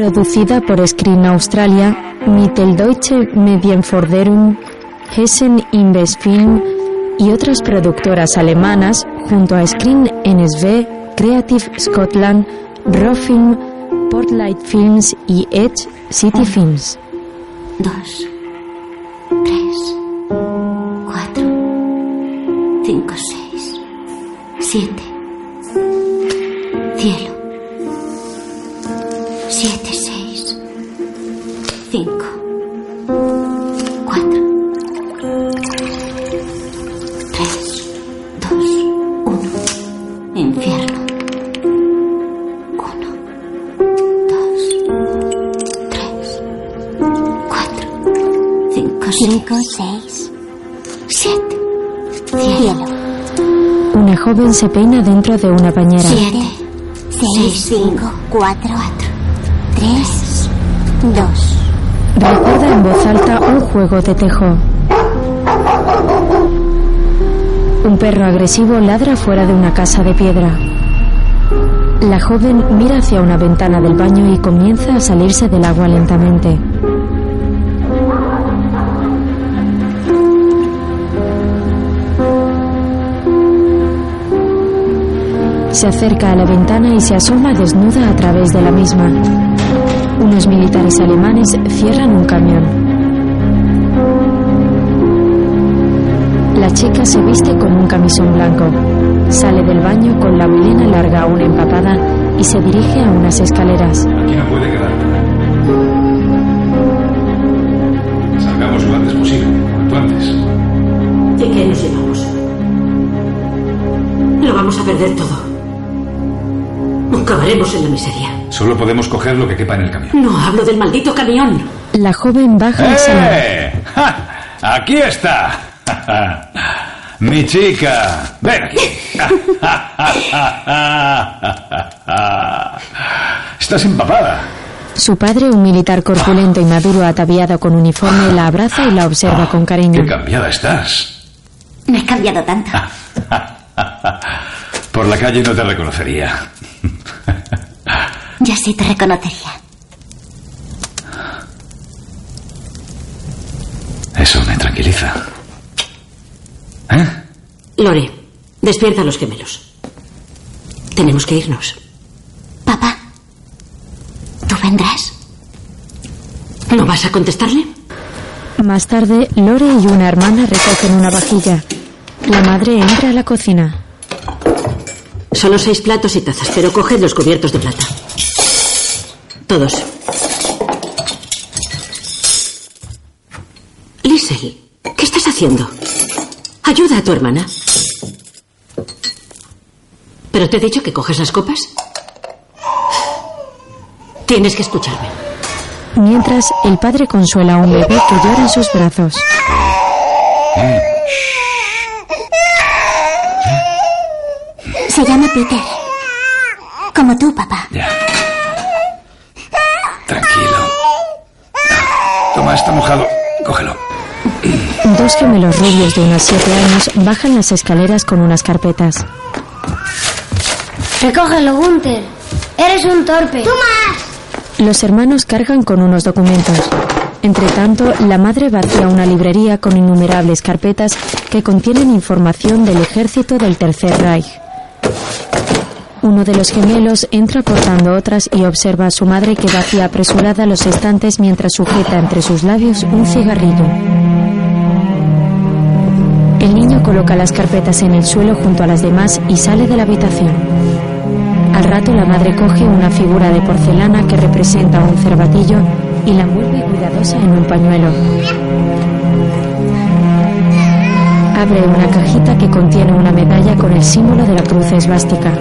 Producida por Screen Australia, Mitteldeutsche Medienforderung, Hessen Investfilm y otras productoras alemanas junto a Screen NSV, Creative Scotland, Rofilm, Portlight Films y Edge City Films. Dos, tres, cuatro, cinco, seis, siete. Cielo. Siete, seis, cinco, cuatro, tres, dos, uno. Infierno. Uno, dos, tres, cuatro, cinco, Cinco, seis, siete, cielo. Una joven se peina dentro de una bañera. siete, Seis, cinco, cuatro, tres, dos. Recuerda en voz alta un juego de tejo. Un perro agresivo ladra fuera de una casa de piedra. La joven mira hacia una ventana del baño y comienza a salirse del agua lentamente. Se acerca a la ventana y se asoma desnuda a través de la misma. Unos militares alemanes cierran un camión. La chica se viste con un camisón blanco. Sale del baño con la melena larga aún empapada y se dirige a unas escaleras. Aquí no puede quedar. Salgamos lo antes posible, cuanto antes. ¿Y qué nos llevamos? Lo vamos a perder todo. Acabaremos en la miseria. Solo podemos coger lo que quepa en el camión. No hablo del maldito camión. La joven baja. ¡Eh! ¡Ja! ¡Aquí está! ¡Mi chica! ¡Ven aquí! Estás empapada. Su padre, un militar corpulento y maduro ataviado con uniforme, la abraza y la observa con cariño. ¡Qué cambiada estás! No he cambiado tanto. Por la calle no te reconocería. Sí te reconocería. Eso me tranquiliza. ¿Eh? Lore, despierta a los gemelos. Tenemos que irnos. Papá, ¿tú vendrás? ¿No vas a contestarle? Más tarde, Lore y una hermana recogen una vajilla. La madre entra a la cocina. Solo seis platos y tazas, pero coged los cubiertos de plata. Todos. Liesel, ¿qué estás haciendo? Ayuda a tu hermana. ¿Pero te he dicho que coges las copas? Tienes que escucharme. Mientras, el padre consuela a un bebé que llora en sus brazos. Se llama Peter. Como tú, papá. Ya. Tranquilo. Toma, está mojado. Cógelo. Dos gemelos rubios de unos siete años bajan las escaleras con unas carpetas. Recógelo, Gunther. Eres un torpe. Los hermanos cargan con unos documentos. Entre tanto, la madre vacía una librería con innumerables carpetas que contienen información del ejército del Tercer Reich. Uno de los gemelos entra cortando otras y observa a su madre que vacía apresurada los estantes mientras sujeta entre sus labios un cigarrillo. El niño coloca las carpetas en el suelo junto a las demás y sale de la habitación. Al rato la madre coge una figura de porcelana que representa un cervatillo y la envuelve cuidadosa en un pañuelo. Abre una cajita que contiene una medalla con el símbolo de la cruz esvástica.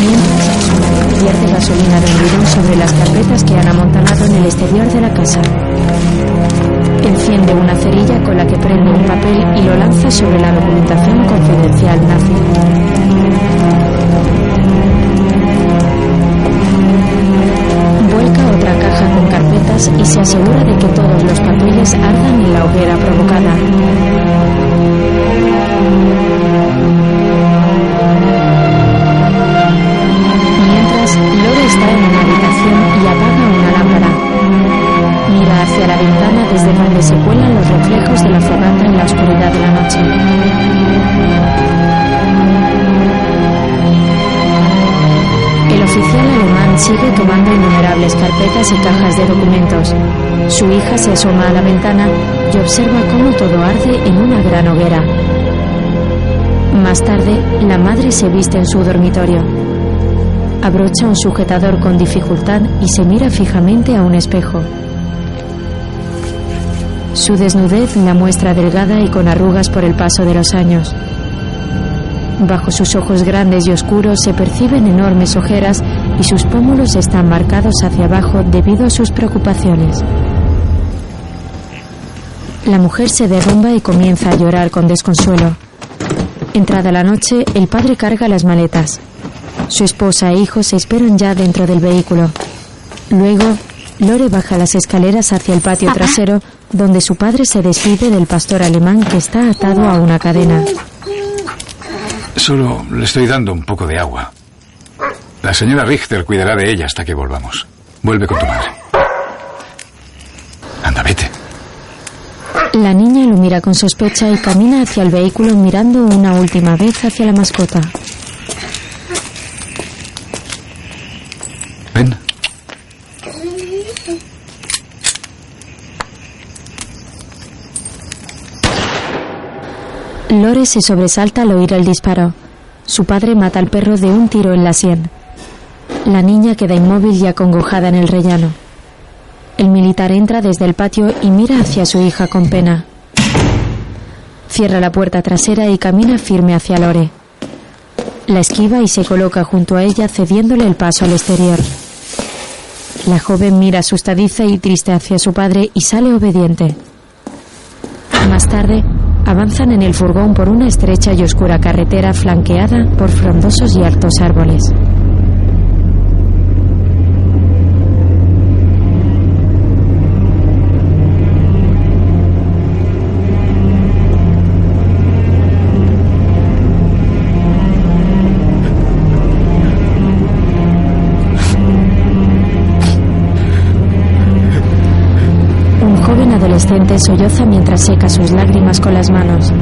Mientras, vierte gasolina de un bidón sobre las carpetas que han amontonado en el exterior de la casa. Enciende una cerilla con la que prende un papel y lo lanza sobre la documentación confidencial nazi. Y se asegura de que todos los papeles ardan en la hoguera provocada. Mientras, Lore está en una habitación y apaga una lámpara. Mira hacia la ventana desde donde se cuelan los reflejos de la fogata en la oscuridad de la noche. Oficial alemán sigue tomando innumerables carpetas y cajas de documentos. Su hija se asoma a la ventana y observa cómo todo arde en una gran hoguera. Más tarde, la madre se viste en su dormitorio. Abrocha un sujetador con dificultad y se mira fijamente a un espejo. Su desnudez la muestra delgada y con arrugas por el paso de los años. Bajo sus ojos grandes y oscuros se perciben enormes ojeras y sus pómulos están marcados hacia abajo debido a sus preocupaciones. La mujer se derrumba y comienza a llorar con desconsuelo. Entrada la noche, el padre carga las maletas. Su esposa e hijos se esperan ya dentro del vehículo. Luego, Lore baja las escaleras hacia el patio trasero, donde su padre se despide del pastor alemán que está atado a una cadena. Solo le estoy dando un poco de agua. La señora Richter cuidará de ella hasta que volvamos. Vuelve con tu madre. Anda, vete. La niña lo mira con sospecha y camina hacia el vehículo mirando una última vez hacia la mascota. Ven. Se sobresalta al oír el disparo. Su padre mata al perro de un tiro en la sien. La niña queda inmóvil y acongojada en el rellano. El militar entra desde el patio y mira hacia su hija con pena. Cierra la puerta trasera y camina firme hacia Lore. La esquiva y se coloca junto a ella cediéndole el paso al exterior. La joven mira asustadiza y triste hacia su padre y sale obediente. Más tarde, avanzan en el furgón por una estrecha y oscura carretera flanqueada por frondosos y altos árboles. Adolescente solloza mientras seca sus lágrimas con las manos.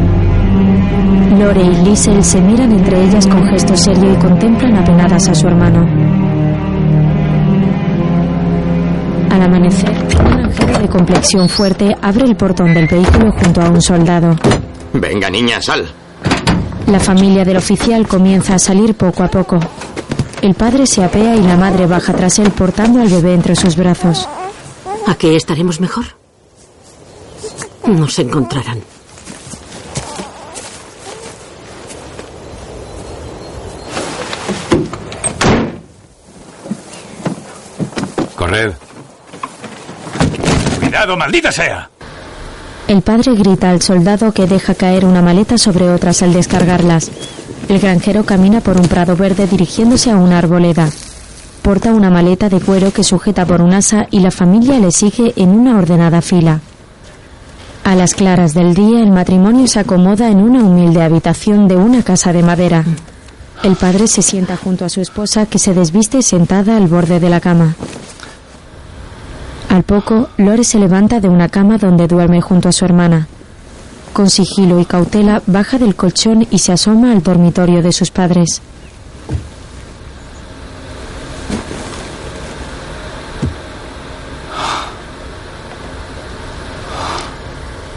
Lore y Liesel se miran entre ellas con gesto serio y contemplan apenadas a su hermano. Al amanecer, un granjero de complexión fuerte abre el portón del vehículo junto a un soldado. Venga, niña, sal. La familia del oficial comienza a salir poco a poco. El padre se apea y la madre baja tras él portando al bebé entre sus brazos. ¿Aquí estaremos mejor? Nos encontrarán. Corred. Cuidado, maldita sea. El padre grita al soldado que deja caer una maleta sobre otras al descargarlas. El granjero camina por un prado verde dirigiéndose a una arboleda. Porta una maleta de cuero que sujeta por un asa y la familia le sigue en una ordenada fila. A las claras del día el matrimonio se acomoda en una humilde habitación de una casa de madera. El padre se sienta junto a su esposa que se desviste sentada al borde de la cama. Al poco, Lore se levanta de una cama donde duerme junto a su hermana. Con sigilo y cautela baja del colchón y se asoma al dormitorio de sus padres.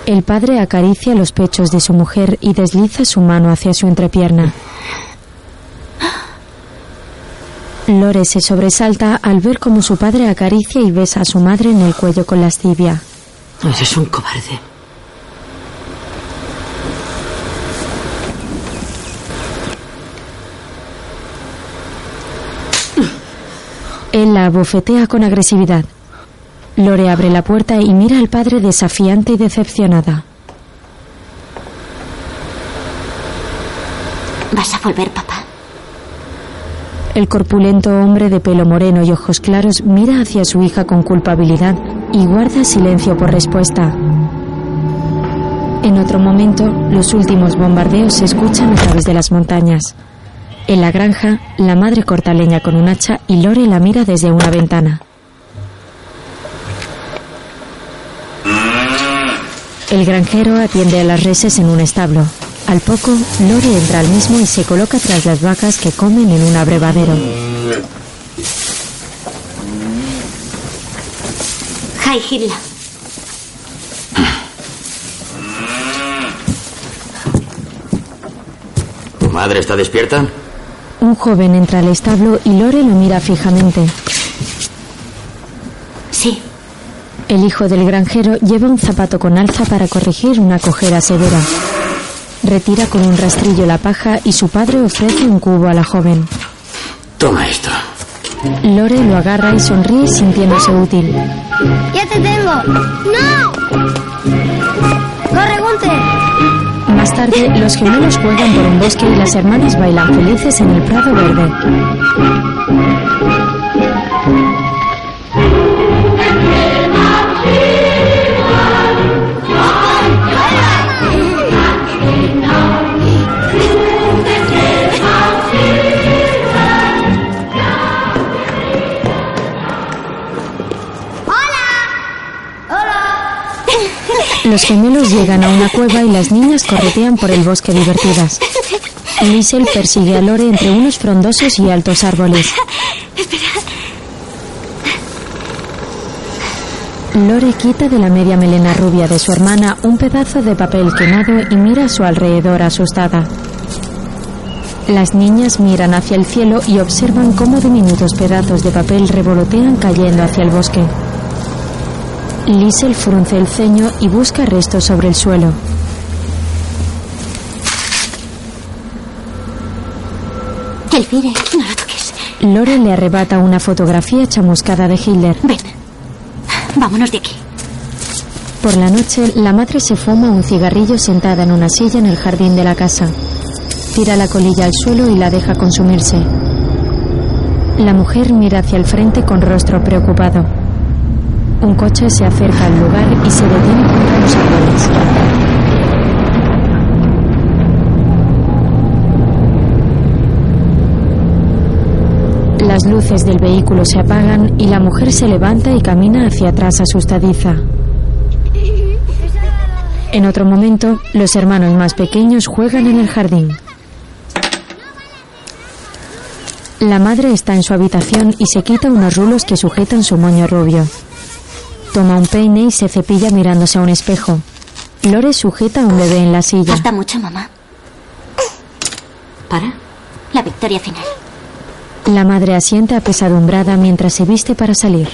El padre acaricia los pechos de su mujer y desliza su mano hacia su entrepierna. Lore se sobresalta al ver cómo su padre acaricia y besa a su madre en el cuello con lascivia. Eres un cobarde. Él la abofetea con agresividad. Lore abre la puerta y mira al padre desafiante y decepcionada. ¿Vas a volver, papá? El corpulento hombre de pelo moreno y ojos claros mira hacia su hija con culpabilidad y guarda silencio por respuesta. En otro momento, los últimos bombardeos se escuchan a través de las montañas. En la granja, la madre corta leña con un hacha y Lore la mira desde una ventana. El granjero atiende a las reses en un establo. Al poco, Lore entra al mismo y se coloca tras las vacas que comen en un abrevadero. Hi, Hilda. ¿Tu madre está despierta? Un joven entra al establo y Lore lo mira fijamente. Sí. El hijo del granjero lleva un zapato con alza para corregir una cojera severa. Retira con un rastrillo la paja y su padre ofrece un cubo a la joven. Toma esto. Lore lo agarra y sonríe sintiéndose útil. ¡Ya te tengo! ¡No! ¡Corre, Gunther! Más tarde, los gemelos juegan por un bosque y las hermanas bailan felices en el prado verde. Los gemelos llegan a una cueva y las niñas corretean por el bosque divertidas. Liesel persigue a Lore entre unos frondosos y altos árboles. Lore quita de la media melena rubia de su hermana un pedazo de papel quemado y mira a su alrededor asustada. Las niñas miran hacia el cielo y observan cómo diminutos pedazos de papel revolotean cayendo hacia el bosque. Liesel frunce el ceño y busca restos sobre el suelo. Elvire, no lo toques. Lore le arrebata una fotografía chamuscada de Hitler. Ven. Vámonos de aquí. Por la noche, la madre se fuma un cigarrillo sentada en una silla en el jardín de la casa. Tira la colilla al suelo y la deja consumirse. La mujer mira hacia el frente con rostro preocupado. Un coche se acerca al lugar y se detiene junto a los árboles. Las luces del vehículo se apagan y la mujer se levanta y camina hacia atrás asustadiza. En otro momento, los hermanos más pequeños juegan en el jardín. La madre está en su habitación y se quita unos rulos que sujetan su moño rubio. Toma un peine y se cepilla mirándose a un espejo. Lore sujeta a un bebé en la silla. Falta mucho, mamá. ¿Para? La victoria final. La madre asiente apesadumbrada mientras se viste para salir.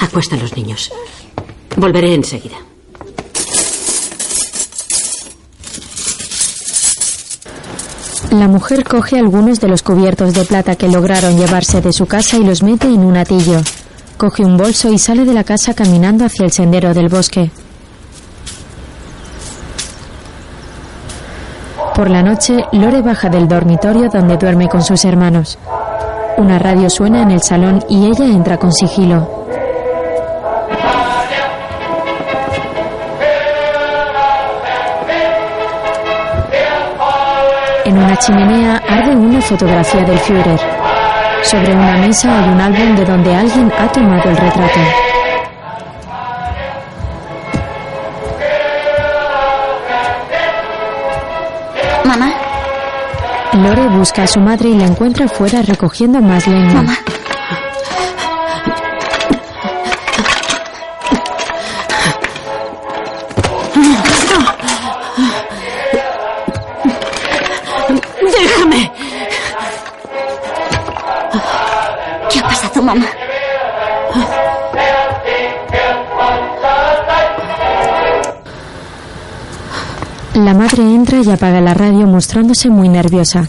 Acuesta a los niños. Volveré enseguida. La mujer coge algunos de los cubiertos de plata que lograron llevarse de su casa y los mete en un atillo. Coge un bolso y sale de la casa caminando hacia el sendero del bosque. Por la noche, Lore baja del dormitorio donde duerme con sus hermanos. Una radio suena en el salón y ella entra con sigilo. Una chimenea arde una fotografía del Führer. Sobre una mesa hay un álbum de donde alguien ha tomado el retrato. Mamá, Lore busca a su madre y la encuentra fuera recogiendo más leña. mamá. Madre entra y apaga la radio mostrándose muy nerviosa.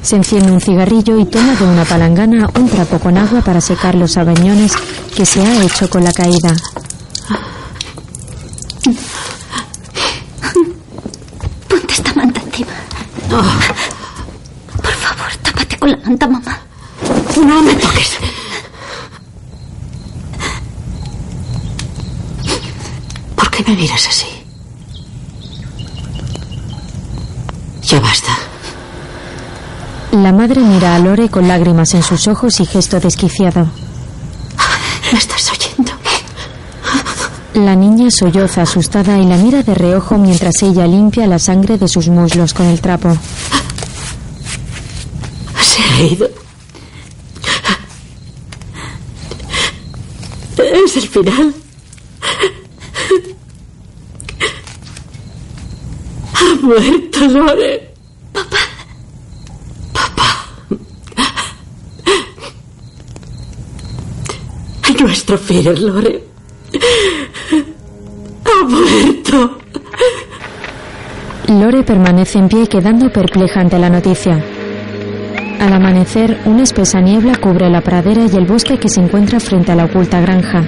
Se enciende un cigarrillo y toma de una palangana un trapo con agua para secar los abañones que se ha hecho con la caída. Ponte esta manta encima. Por favor, tápate con la manta, mamá. No me toques. ¿Por qué me miras así? Ya basta. La madre mira a Lore con lágrimas en sus ojos y gesto desquiciado. ¿Me estás oyendo? La niña solloza asustada y la mira de reojo mientras ella limpia la sangre de sus muslos con el trapo. Se ha ido. Es el final. Ha muerto Lore. Nuestro Führer, Lore. Ha muerto. Lore permanece en pie quedando perpleja ante la noticia. Al amanecer, una espesa niebla cubre la pradera y el bosque que se encuentra frente a la oculta granja.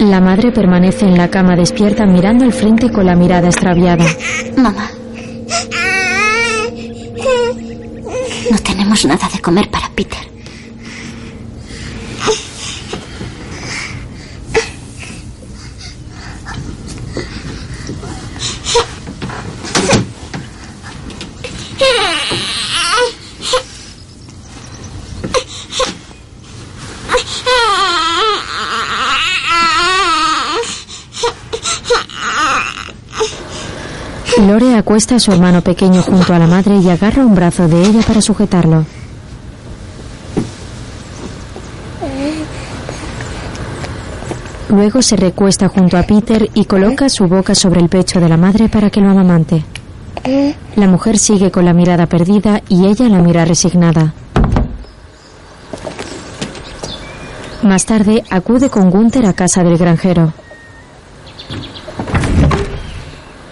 La madre permanece en la cama despierta mirando al frente con la mirada extraviada. Mamá. No tenemos nada de comer para Peter. Lore acuesta a su hermano pequeño junto a la madre y agarra un brazo de ella para sujetarlo. Luego se recuesta junto a Peter y coloca su boca sobre el pecho de la madre para que lo amamante. La mujer sigue con la mirada perdida y ella la mira resignada. Más tarde acude con Gunther a casa del granjero.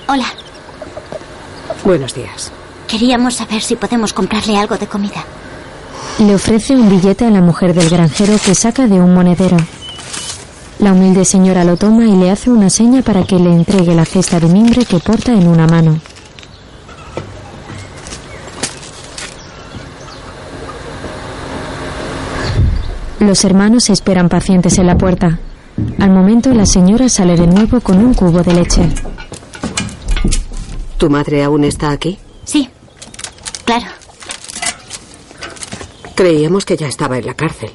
Hola. Buenos días. Queríamos saber si podemos comprarle algo de comida. Le ofrece un billete a la mujer del granjero que saca de un monedero. La humilde señora lo toma y le hace una seña para que le entregue la cesta de mimbre que porta en una mano. Los hermanos esperan pacientes en la puerta. Al momento la señora sale de nuevo con un cubo de leche. ¿Tu madre aún está aquí? Sí. Claro. Creíamos que ya estaba en la cárcel.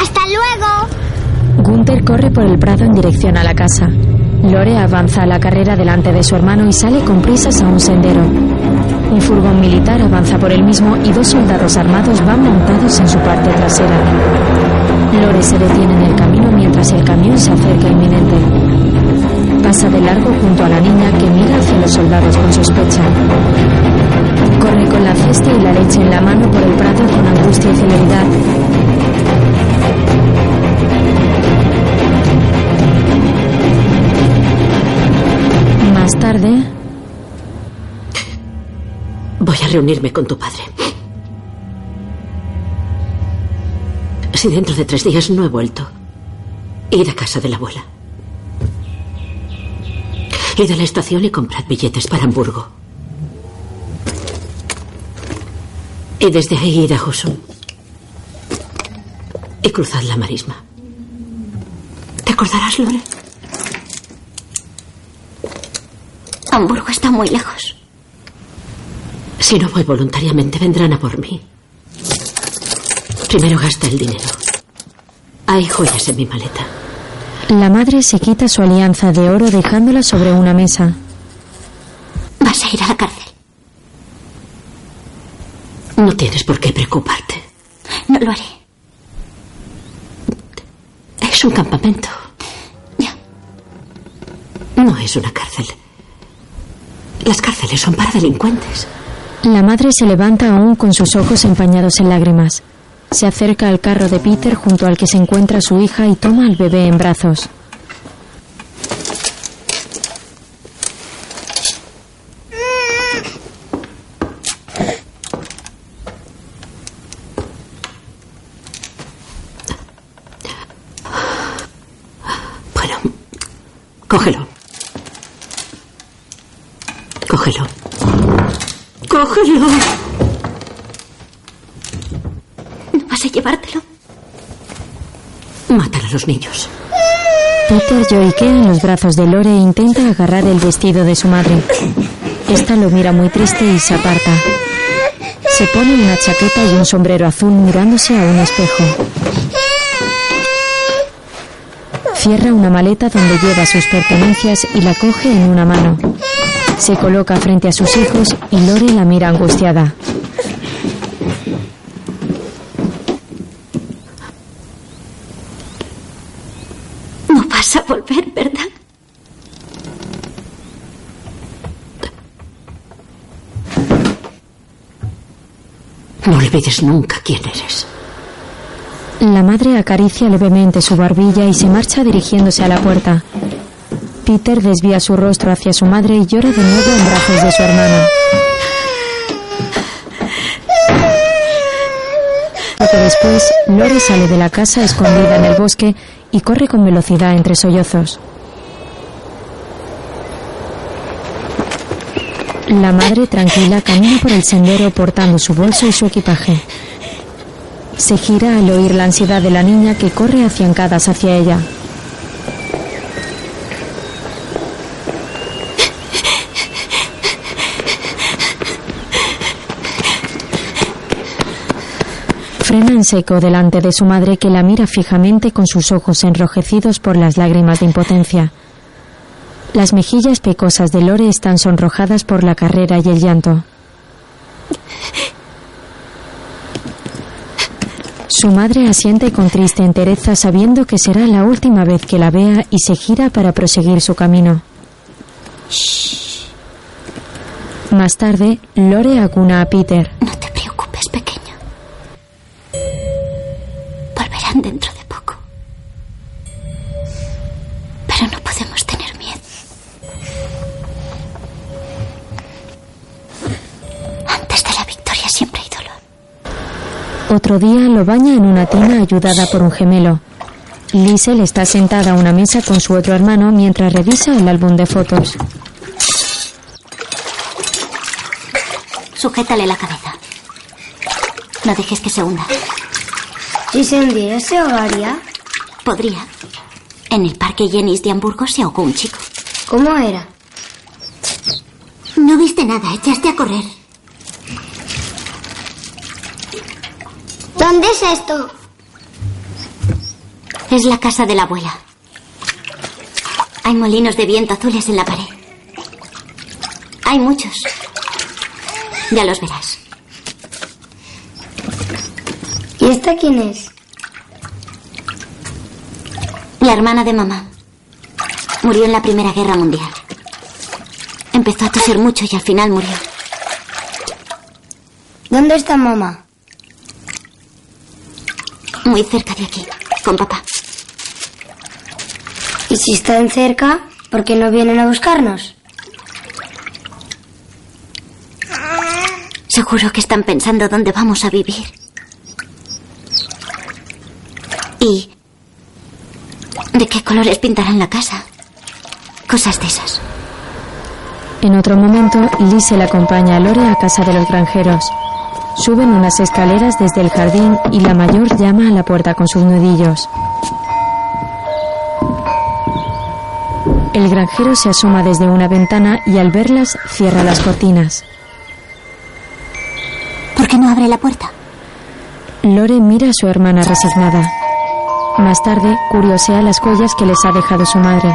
¡Hasta luego! Gunther corre por el prado en dirección a la casa. Lore avanza a la carrera delante de su hermano y sale con prisas a un sendero. Un furgón militar avanza por el mismo y dos soldados armados van montados en su parte trasera. Lore se detiene en el camino mientras el camión se acerca inminente. Pasa de largo junto a la niña que mira hacia los soldados con sospecha. Corre con la cesta y la leche en la mano por el prado con angustia y celeridad. Más tarde, Voy a reunirme con tu padre. Si dentro de tres días no he vuelto, id a casa de la abuela. Id a la estación y comprad billetes para Hamburgo. Y desde ahí id a Husum. Y cruzad la marisma. ¿Te acordarás, Lore? Hamburgo está muy lejos. Si no voy voluntariamente, vendrán a por mí. Primero gasta el dinero. Hay joyas en mi maleta. La madre se quita su alianza de oro dejándola sobre una mesa. Vas a ir a la cárcel. No tienes por qué preocuparte. No lo haré. Es un campamento. Ya. No es una cárcel. Las cárceles son para delincuentes. La madre se levanta aún con sus ojos empañados en lágrimas. Se acerca al carro de Peter junto al que se encuentra su hija y toma al bebé en brazos. Bueno, cógelo. Cógelo. Cógelo. ¿No vas a llevártelo? Mátalo a niños. Peter lloriquea en los brazos de Lore e intenta agarrar el vestido de su madre. Esta lo mira muy triste y se aparta. Se pone una chaqueta y un sombrero azul mirándose a un espejo. Cierra una maleta donde lleva sus pertenencias y la coge en una mano. Se coloca frente a sus hijos y Lore la mira angustiada. No a volver, ¿verdad? No olvides nunca quién eres. La madre acaricia levemente su barbilla y se marcha dirigiéndose a la puerta. Peter desvía su rostro hacia su madre y llora de nuevo en brazos de su hermana. Poco después, Lore sale de la casa escondida en el bosque y corre con velocidad entre sollozos. La madre tranquila camina por el sendero portando su bolso y su equipaje. Se gira al oír la ansiedad de la niña que corre afiancadas hacia ella. Seco delante de su madre que la mira fijamente con sus ojos enrojecidos por las lágrimas de impotencia. Las mejillas pecosas de Lore están sonrojadas por la carrera y el llanto. Su madre asiente con triste entereza sabiendo que será la última vez que la vea y se gira para proseguir su camino. Más tarde, Lore acuna a Peter. Otro día lo baña en una tina ayudada por un gemelo. Liesel está sentada a una mesa con su otro hermano mientras revisa el álbum de fotos. Sujétale la cabeza. No dejes que se hunda. Si se hundiera, se ahogaría. Podría. En el parque Jenis de Hamburgo se ahogó un chico. ¿Cómo era? No viste nada, echaste a correr. ¿Dónde es esto? Es la casa de la abuela. Hay molinos de viento azules en la pared. Hay muchos. Ya los verás. ¿Y esta quién es? La hermana de mamá. Murió en la Primera Guerra Mundial. Empezó a toser mucho y al final murió. ¿Dónde está mamá? Muy cerca de aquí, con papá. ¿Y si están cerca, por qué no vienen a buscarnos? Seguro que están pensando dónde vamos a vivir. ¿Y de qué colores pintarán la casa? Cosas de esas. En otro momento, Liesel acompaña a Lore a casa de los granjeros. Suben unas escaleras desde el jardín y la mayor llama a la puerta con sus nudillos. El granjero se asoma desde una ventana y al verlas cierra las cortinas. ¿Por qué no abre la puerta? Lore mira a su hermana resignada. Más tarde, curiosea las joyas que les ha dejado su madre.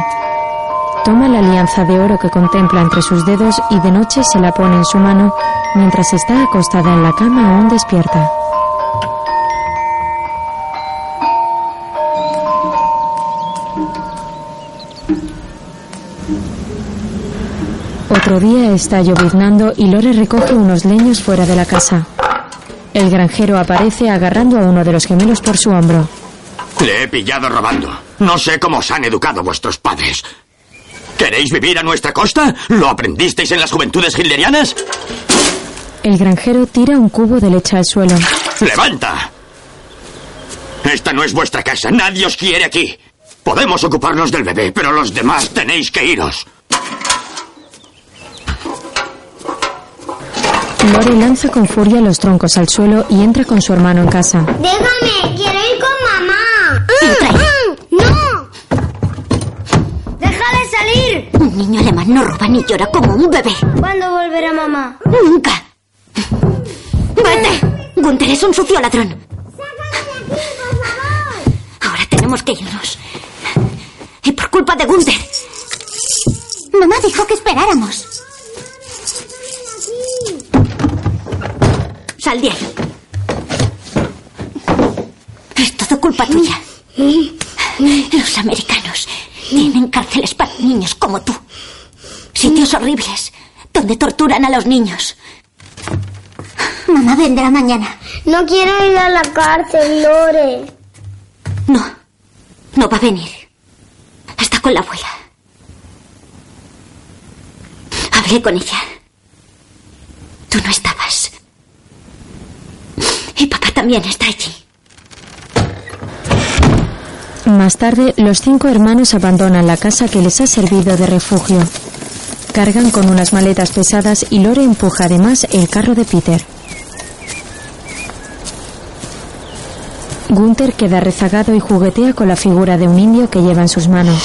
Toma la alianza de oro que contempla entre sus dedos y de noche se la pone en su mano mientras está acostada en la cama aún despierta. Otro día está lloviznando y Lore recoge unos leños fuera de la casa. El granjero aparece agarrando a uno de los gemelos por su hombro. Le he pillado robando. No sé cómo os han educado vuestros padres. ¿Queréis vivir a nuestra costa? ¿Lo aprendisteis en las juventudes hilderianas? El granjero tira un cubo de leche al suelo. ¡Levanta! Esta no es vuestra casa. Nadie os quiere aquí. Podemos ocuparnos del bebé, pero los demás tenéis que iros. Lore lanza con furia los troncos al suelo y entra con su hermano en casa. Déjame, quiero ir con mamá. Lo ni llora como un bebé. ¿Cuándo volverá mamá? Nunca. Vete. Gunther es un sucio ladrón. Ahora tenemos que irnos. Y por culpa de Gunther. Mamá dijo que esperáramos. Sal de ahí. Es todo culpa tuya. Los americanos tienen cárceles para niños como tú. Sitios horribles donde torturan a los niños. Mamá vendrá mañana. No quiero ir a la cárcel, Lore. No, no va a venir. Está con la abuela. Hablé con ella. Tú no estabas. Y papá también está allí. Más tarde, los cinco hermanos abandonan la casa que les ha servido de refugio. Cargan con unas maletas pesadas y Lore empuja además el carro de Peter. Gunther queda rezagado y juguetea con la figura de un indio que lleva en sus manos.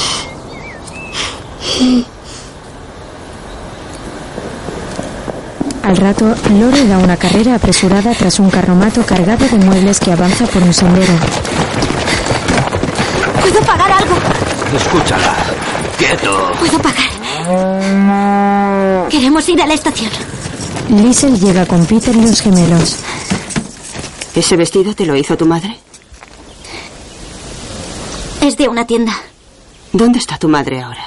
Al rato, Lore da una carrera apresurada tras un carromato cargado de muebles que avanza por un sendero. ¿Puedo pagar algo? Escúchala. Quieto. ¿Puedo pagar? Queremos ir a la estación. Liesel llega con Peter y los gemelos. ¿Ese vestido te lo hizo tu madre? Es de una tienda. ¿Dónde está tu madre ahora?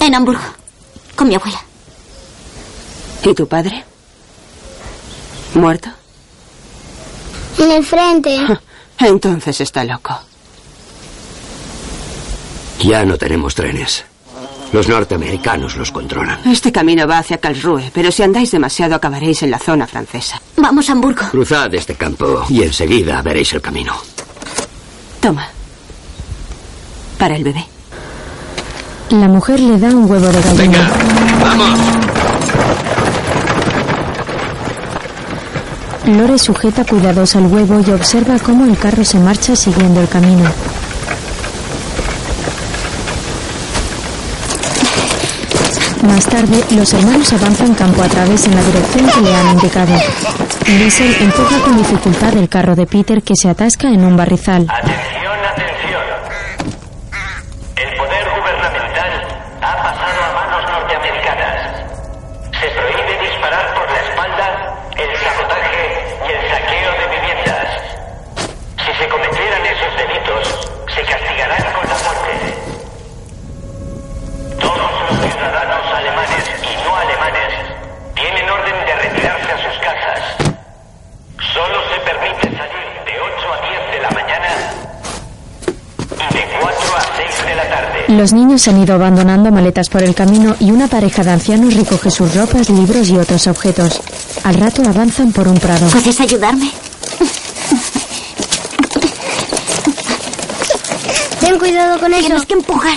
En Hamburgo. Con mi abuela. ¿Y tu padre? ¿Muerto? En el frente. Entonces está loco. Ya no tenemos trenes. Los norteamericanos los controlan. Este camino va hacia Karlsruhe, pero si andáis demasiado acabaréis en la zona francesa. Vamos a Hamburgo. Cruzad este campo y enseguida veréis el camino. Toma. Para el bebé. La mujer le da un huevo de gallina. ¡Vamos! Lore sujeta cuidadosa el huevo y observa cómo el carro se marcha siguiendo el camino. Más tarde, los hermanos avanzan campo a través en la dirección que le han indicado. Liesel empuja con dificultad el carro de Peter que se atasca en un barrizal. El poder gubernamental ha pasado a manos norteamericanas. Se prohíbe disparar por la espalda, el sabotaje y el saqueo de viviendas. Si se cometieran esos delitos, se castigarán con la muerte. Todos los ciudadanos alemanes y no alemanes tienen orden de retirarse a sus casas. Solo se permite salir de 8 a 10 de la mañana y de 4 a 6 de la tarde. Los niños han ido abandonando maletas por el camino y una pareja de ancianos recoge sus ropas, libros y otros objetos. Al rato avanzan por un prado. ¿Puedes ayudarme? Ten cuidado con eso. Tienes que empujar.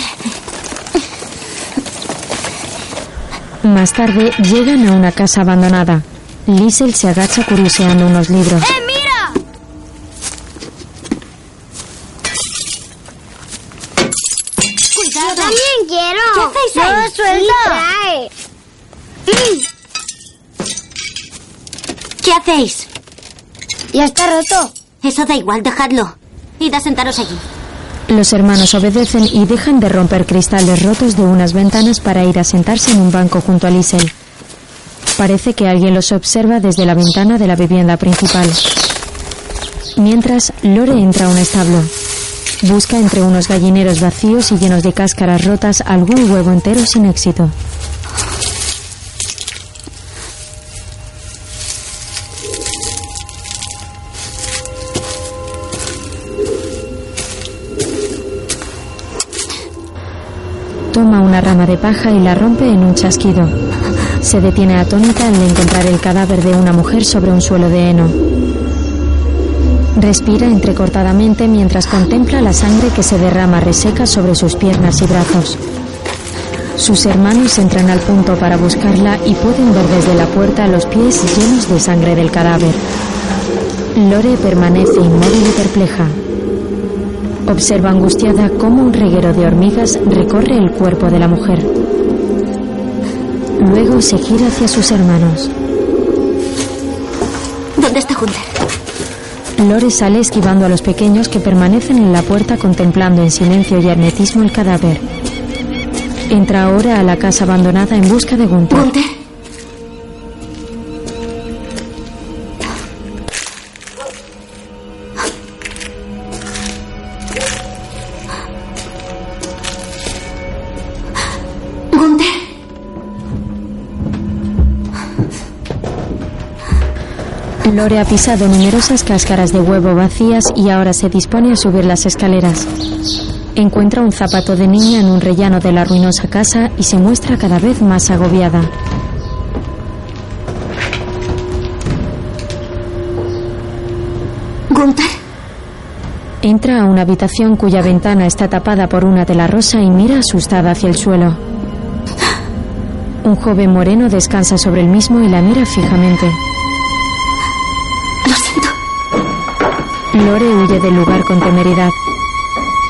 Más tarde llegan a una casa abandonada. Liesel se agacha curioseando unos libros. ¡Eh, mira! Cuidado. También quiero. ¿Qué hacéis No ahí? lo suelto. ¿Qué hacéis? Ya está roto. Eso da igual, dejadlo. Id a sentaros allí. Los hermanos obedecen y dejan de romper cristales rotos de unas ventanas para ir a sentarse en un banco junto a Liesel. Parece que alguien los observa desde la ventana de la vivienda principal. Mientras, Lore entra a un establo. Busca entre unos gallineros vacíos y llenos de cáscaras rotas algún huevo entero sin éxito. Paja y la rompe en un chasquido. Se detiene atónita al encontrar el cadáver de una mujer sobre un suelo de heno. Respira entrecortadamente mientras contempla la sangre que se derrama reseca sobre sus piernas y brazos. Sus hermanos entran al punto para buscarla y pueden ver desde la puerta los pies llenos de sangre del cadáver. Lore permanece inmóvil y perpleja. Observa angustiada cómo un reguero de hormigas recorre el cuerpo de la mujer. Luego se gira hacia sus hermanos. ¿Dónde está Hunter? Lore sale esquivando a los pequeños que permanecen en la puerta contemplando en silencio y hermetismo el cadáver. Entra ahora a la casa abandonada en busca de Gunther. ¿Gunther? Lore ha pisado numerosas cáscaras de huevo vacías y ahora se dispone a subir las escaleras. Encuentra un zapato de niña en un rellano de la ruinosa casa y se muestra cada vez más agobiada. ¿Gunther? Entra a una habitación cuya ventana está tapada por una tela rosa y mira asustada hacia el suelo. Un joven moreno descansa sobre el mismo y la mira fijamente. Lore huye del lugar con temeridad.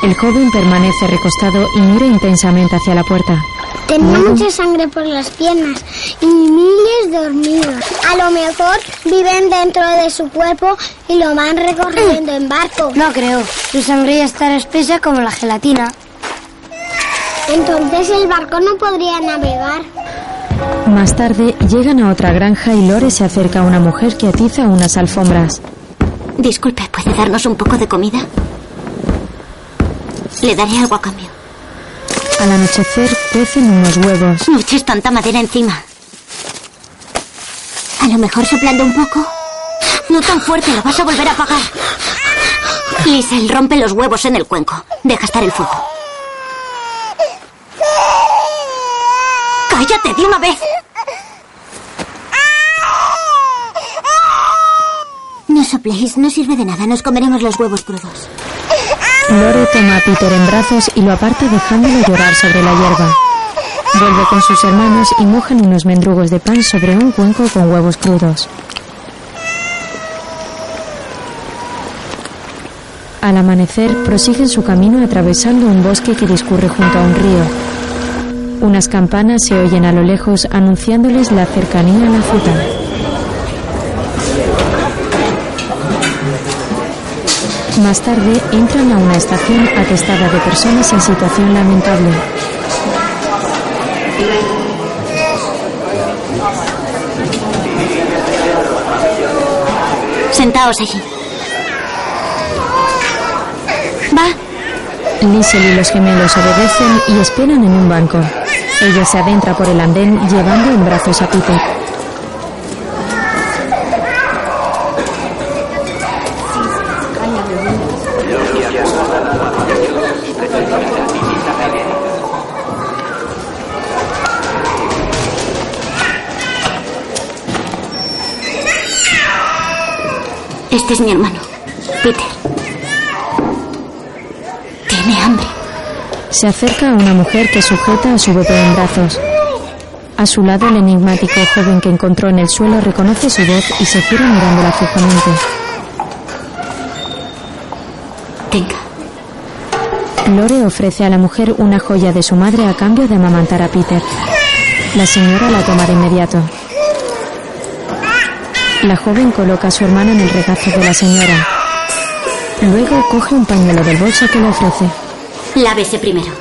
El joven permanece recostado y mira intensamente hacia la puerta. Tenía mucha sangre por las piernas y miles de hormigas. A lo mejor viven dentro de su cuerpo y lo van recorriendo en barco. No creo. Su sangre ya está espesa como la gelatina. Entonces el barco no podría navegar. Más tarde llegan a otra granja y Lore se acerca a una mujer que atiza unas alfombras. Disculpe, ¿puede darnos un poco de comida? Le daré algo a cambio. Al anochecer cuecen unos huevos. No eches tanta madera encima. A lo mejor soplando un poco. No tan fuerte, lo vas a volver a apagar. Liesel, rompe los huevos en el cuenco. Deja estar el fuego. ¡Cállate de una vez! No sopléis, no sirve de nada. Nos comeremos los huevos crudos. Lore toma a Peter en brazos y lo aparta dejándolo llorar sobre la hierba. Vuelve con sus hermanos y mojan unos mendrugos de pan sobre un cuenco con huevos crudos. Al amanecer prosiguen su camino atravesando un bosque que discurre junto a un río. Unas campanas se oyen a lo lejos anunciándoles la cercanía a la ciudad. Más tarde entran a una estación atestada de personas en situación lamentable. Sentaos allí. Va. Liesel y los gemelos obedecen y esperan en un banco. Ella se adentra por el andén llevando en brazos a Peter. Este es mi hermano, Peter. Tiene hambre. Se acerca a una mujer que sujeta a su bebé en brazos. A su lado, el enigmático joven que encontró en el suelo reconoce su voz y se gira mirándola fijamente. Tenga. Lore ofrece a la mujer una joya de su madre a cambio de amamantar a Peter. La señora la toma de inmediato. La joven coloca a su hermano en el regazo de la señora. Luego coge un pañuelo del bolso que le ofrece. Lávese primero.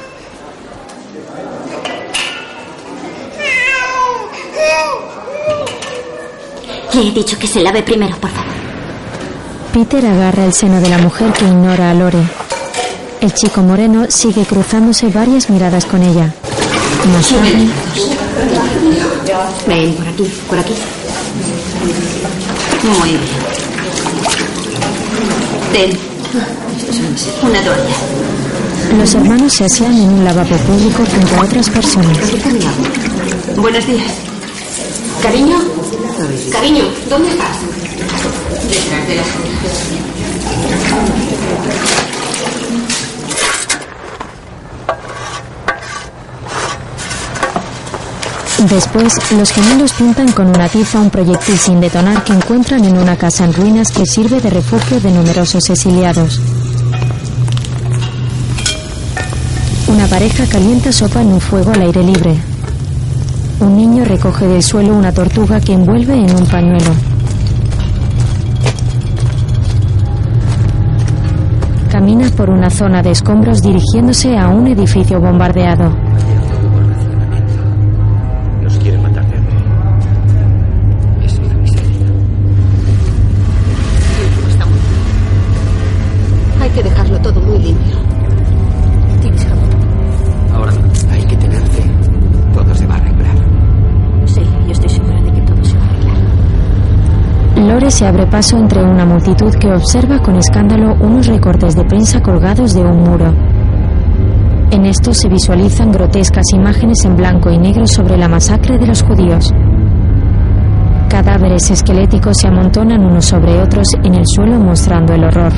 Le he dicho que se lave primero, por favor. Peter agarra el seno de la mujer que ignora a Lore. El chico moreno sigue cruzándose varias miradas con ella. Más Ven, por aquí, por aquí. Muy bien. Ten. Una toalla. los hermanos se asean en un lavabo público junto a otras personas. Buenos días. Cariño. Cariño, ¿dónde estás? Detrás de las Después, los gemelos pintan con una tiza un proyectil sin detonar que encuentran en una casa en ruinas que sirve de refugio de numerosos exiliados. Una pareja calienta sopa en un fuego al aire libre. Un niño recoge del suelo una tortuga que envuelve en un pañuelo. Camina por una zona de escombros dirigiéndose a un edificio bombardeado. Se abre paso entre una multitud que observa con escándalo unos recortes de prensa colgados de un muro. En estos se visualizan grotescas imágenes en blanco y negro sobre la masacre de los judíos. Cadáveres esqueléticos se amontonan unos sobre otros en el suelo mostrando el horror.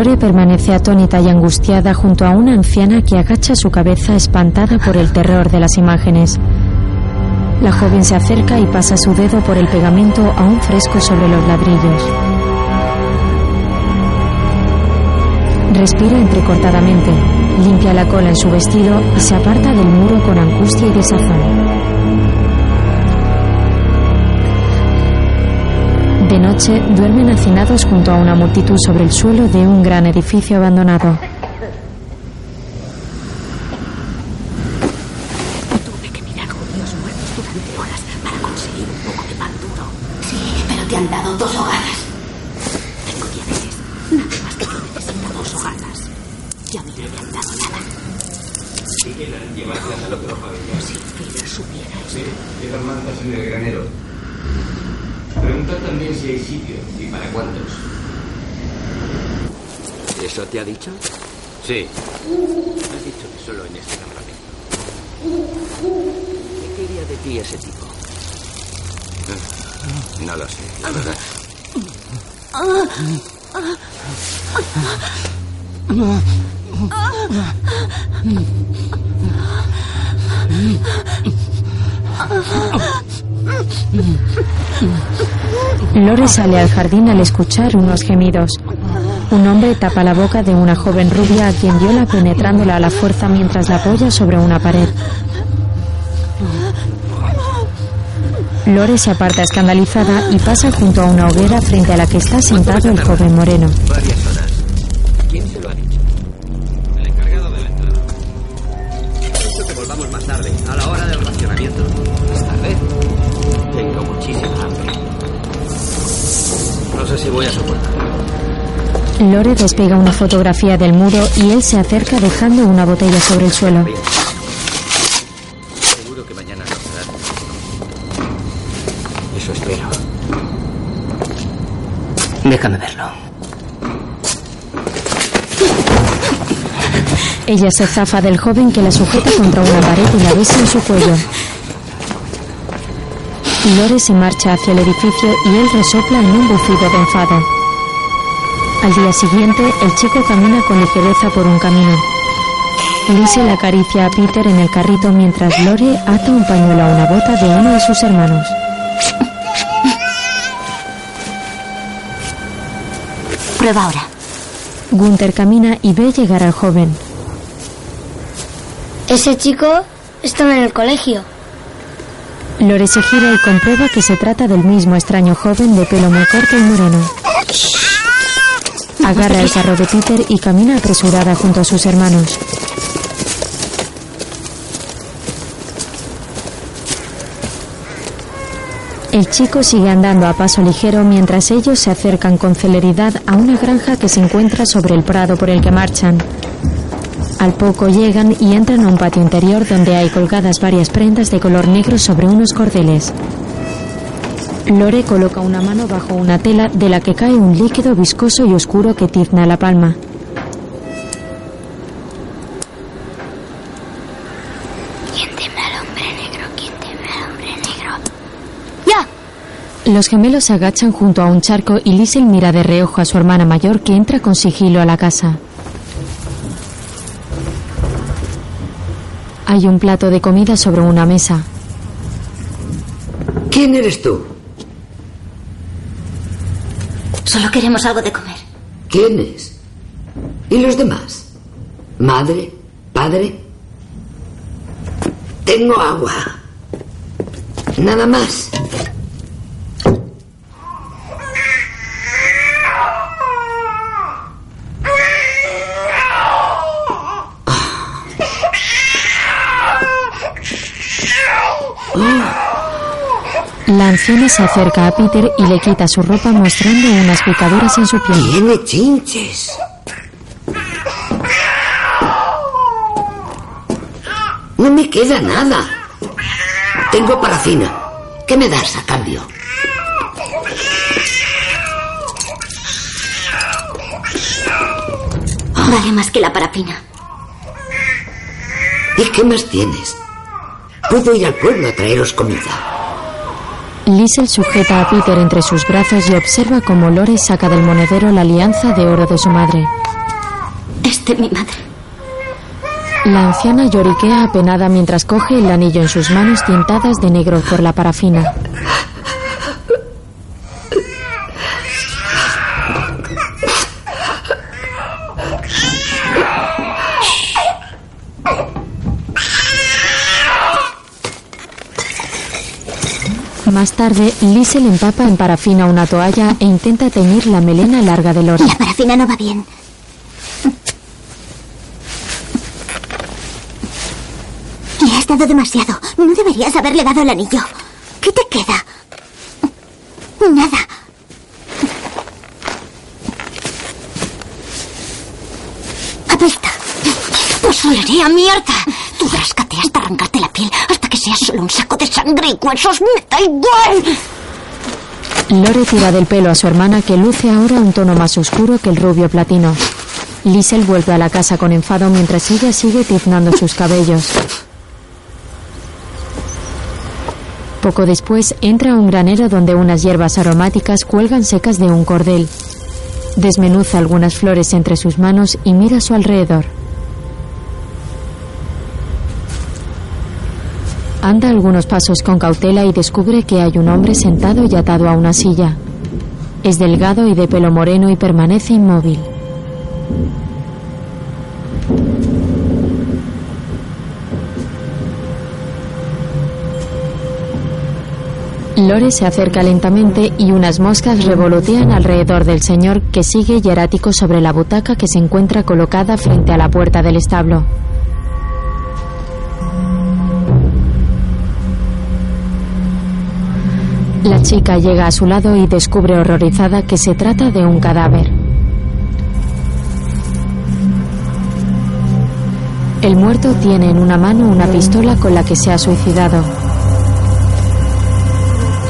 Lore permanece atónita y angustiada junto a una anciana que agacha su cabeza espantada por el terror de las imágenes. La joven se acerca y pasa su dedo por el pegamento aún fresco sobre los ladrillos. Respira entrecortadamente, limpia la cola en su vestido y se aparta del muro con angustia y desazón. De noche duermen hacinados junto a una multitud sobre el suelo de un gran edificio abandonado. Tuve que mirar judíos muertos durante horas para conseguir un poco de pan duro. Sí, pero te han dado dos hogadas. Tengo diabetes. Nada más que yo necesito dos hogadas. Y a mí no me han dado nada. ¿Siguen llevarlas al otro familiar? Si Fidel supiera eso. Sí, quedan mantas en el granero. Preguntad también si hay sitio y para cuántos. ¿Eso te ha dicho? Sí. Ha dicho que solo en este campamento. ¿Qué quería de ti ese tipo? No lo sé, la verdad. Lore sale al jardín al escuchar unos gemidos. Un hombre tapa la boca de una joven rubia a quien viola penetrándola a la fuerza mientras la apoya sobre una pared. Lore se aparta escandalizada y pasa junto a una hoguera frente a la que está sentado el joven moreno. Lore despega una fotografía del muro y él se acerca dejando una botella sobre el suelo. Seguro que mañana no será. Eso espero. Déjame verlo. Ella se zafa del joven que la sujeta contra una pared y la besa en su cuello. Lore se marcha hacia el edificio y él resopla en un bufido de enfado. Al día siguiente, el chico camina con ligereza por un camino. Lise le acaricia a Peter en el carrito mientras Lore ata un pañuelo a una bota de uno de sus hermanos. Prueba ahora. Gunther camina y ve llegar al joven. Ese chico está en el colegio. Lore se gira y comprueba que se trata del mismo extraño joven de pelo muy corto y moreno. Agarra el carro de Peter y camina apresurada junto a sus hermanos. El chico sigue andando a paso ligero mientras ellos se acercan con celeridad a una granja que se encuentra sobre el prado por el que marchan. Al poco llegan y entran a un patio interior donde hay colgadas varias prendas de color negro sobre unos cordeles. Lore coloca una mano bajo una tela de la que cae un líquido viscoso y oscuro que tizna la palma. ¿Quién teme al hombre negro? ¿Quién teme al hombre negro? ¡Ya! Los gemelos se agachan junto a un charco y Liesel mira de reojo a su hermana mayor que entra con sigilo a la casa. Hay un plato de comida sobre una mesa. ¿Quién eres tú? Solo queremos algo de comer. ¿Quién es? ¿Y los demás? ¿Madre? ¿Padre? Tengo agua. Nada más. La anciana se acerca a Peter y le quita su ropa mostrando unas picaduras en su piel. Tiene chinches. No me queda nada. Tengo parafina. ¿Qué me das a cambio? Vale más que la parafina. ¿Y qué más tienes? Puedo ir al pueblo a traeros comida. Liesel sujeta a Peter entre sus brazos y observa cómo Lore saca del monedero la alianza de oro de su madre. Es de mi madre. La anciana lloriquea apenada mientras coge el anillo en sus manos tintadas de negro por la parafina. Más tarde, Liesel empapa en parafina una toalla e intenta teñir la melena larga de Lore. La parafina no va bien. Le has dado demasiado. No deberías haberle dado el anillo. ¿Qué te queda? Nada. Apesta. Pues oleré a mierda. Tú ráscate hasta arrancarte solo un saco de sangre y huesos. ¡Me da igual! Lore tira del pelo a su hermana que luce ahora un tono más oscuro que el rubio platino. Liesel vuelve a la casa con enfado mientras ella sigue tiznando sus cabellos. Poco después entra a un granero donde unas hierbas aromáticas cuelgan secas de un cordel. Desmenuza algunas flores entre sus manos y mira a su alrededor. Anda algunos pasos con cautela y descubre que hay un hombre sentado y atado a una silla. Es delgado y de pelo moreno y permanece inmóvil. Lore se acerca lentamente y unas moscas revolotean alrededor del señor que sigue hierático sobre la butaca que se encuentra colocada frente a la puerta del establo. La chica llega a su lado y descubre horrorizada que se trata de un cadáver. El muerto tiene en una mano una pistola con la que se ha suicidado.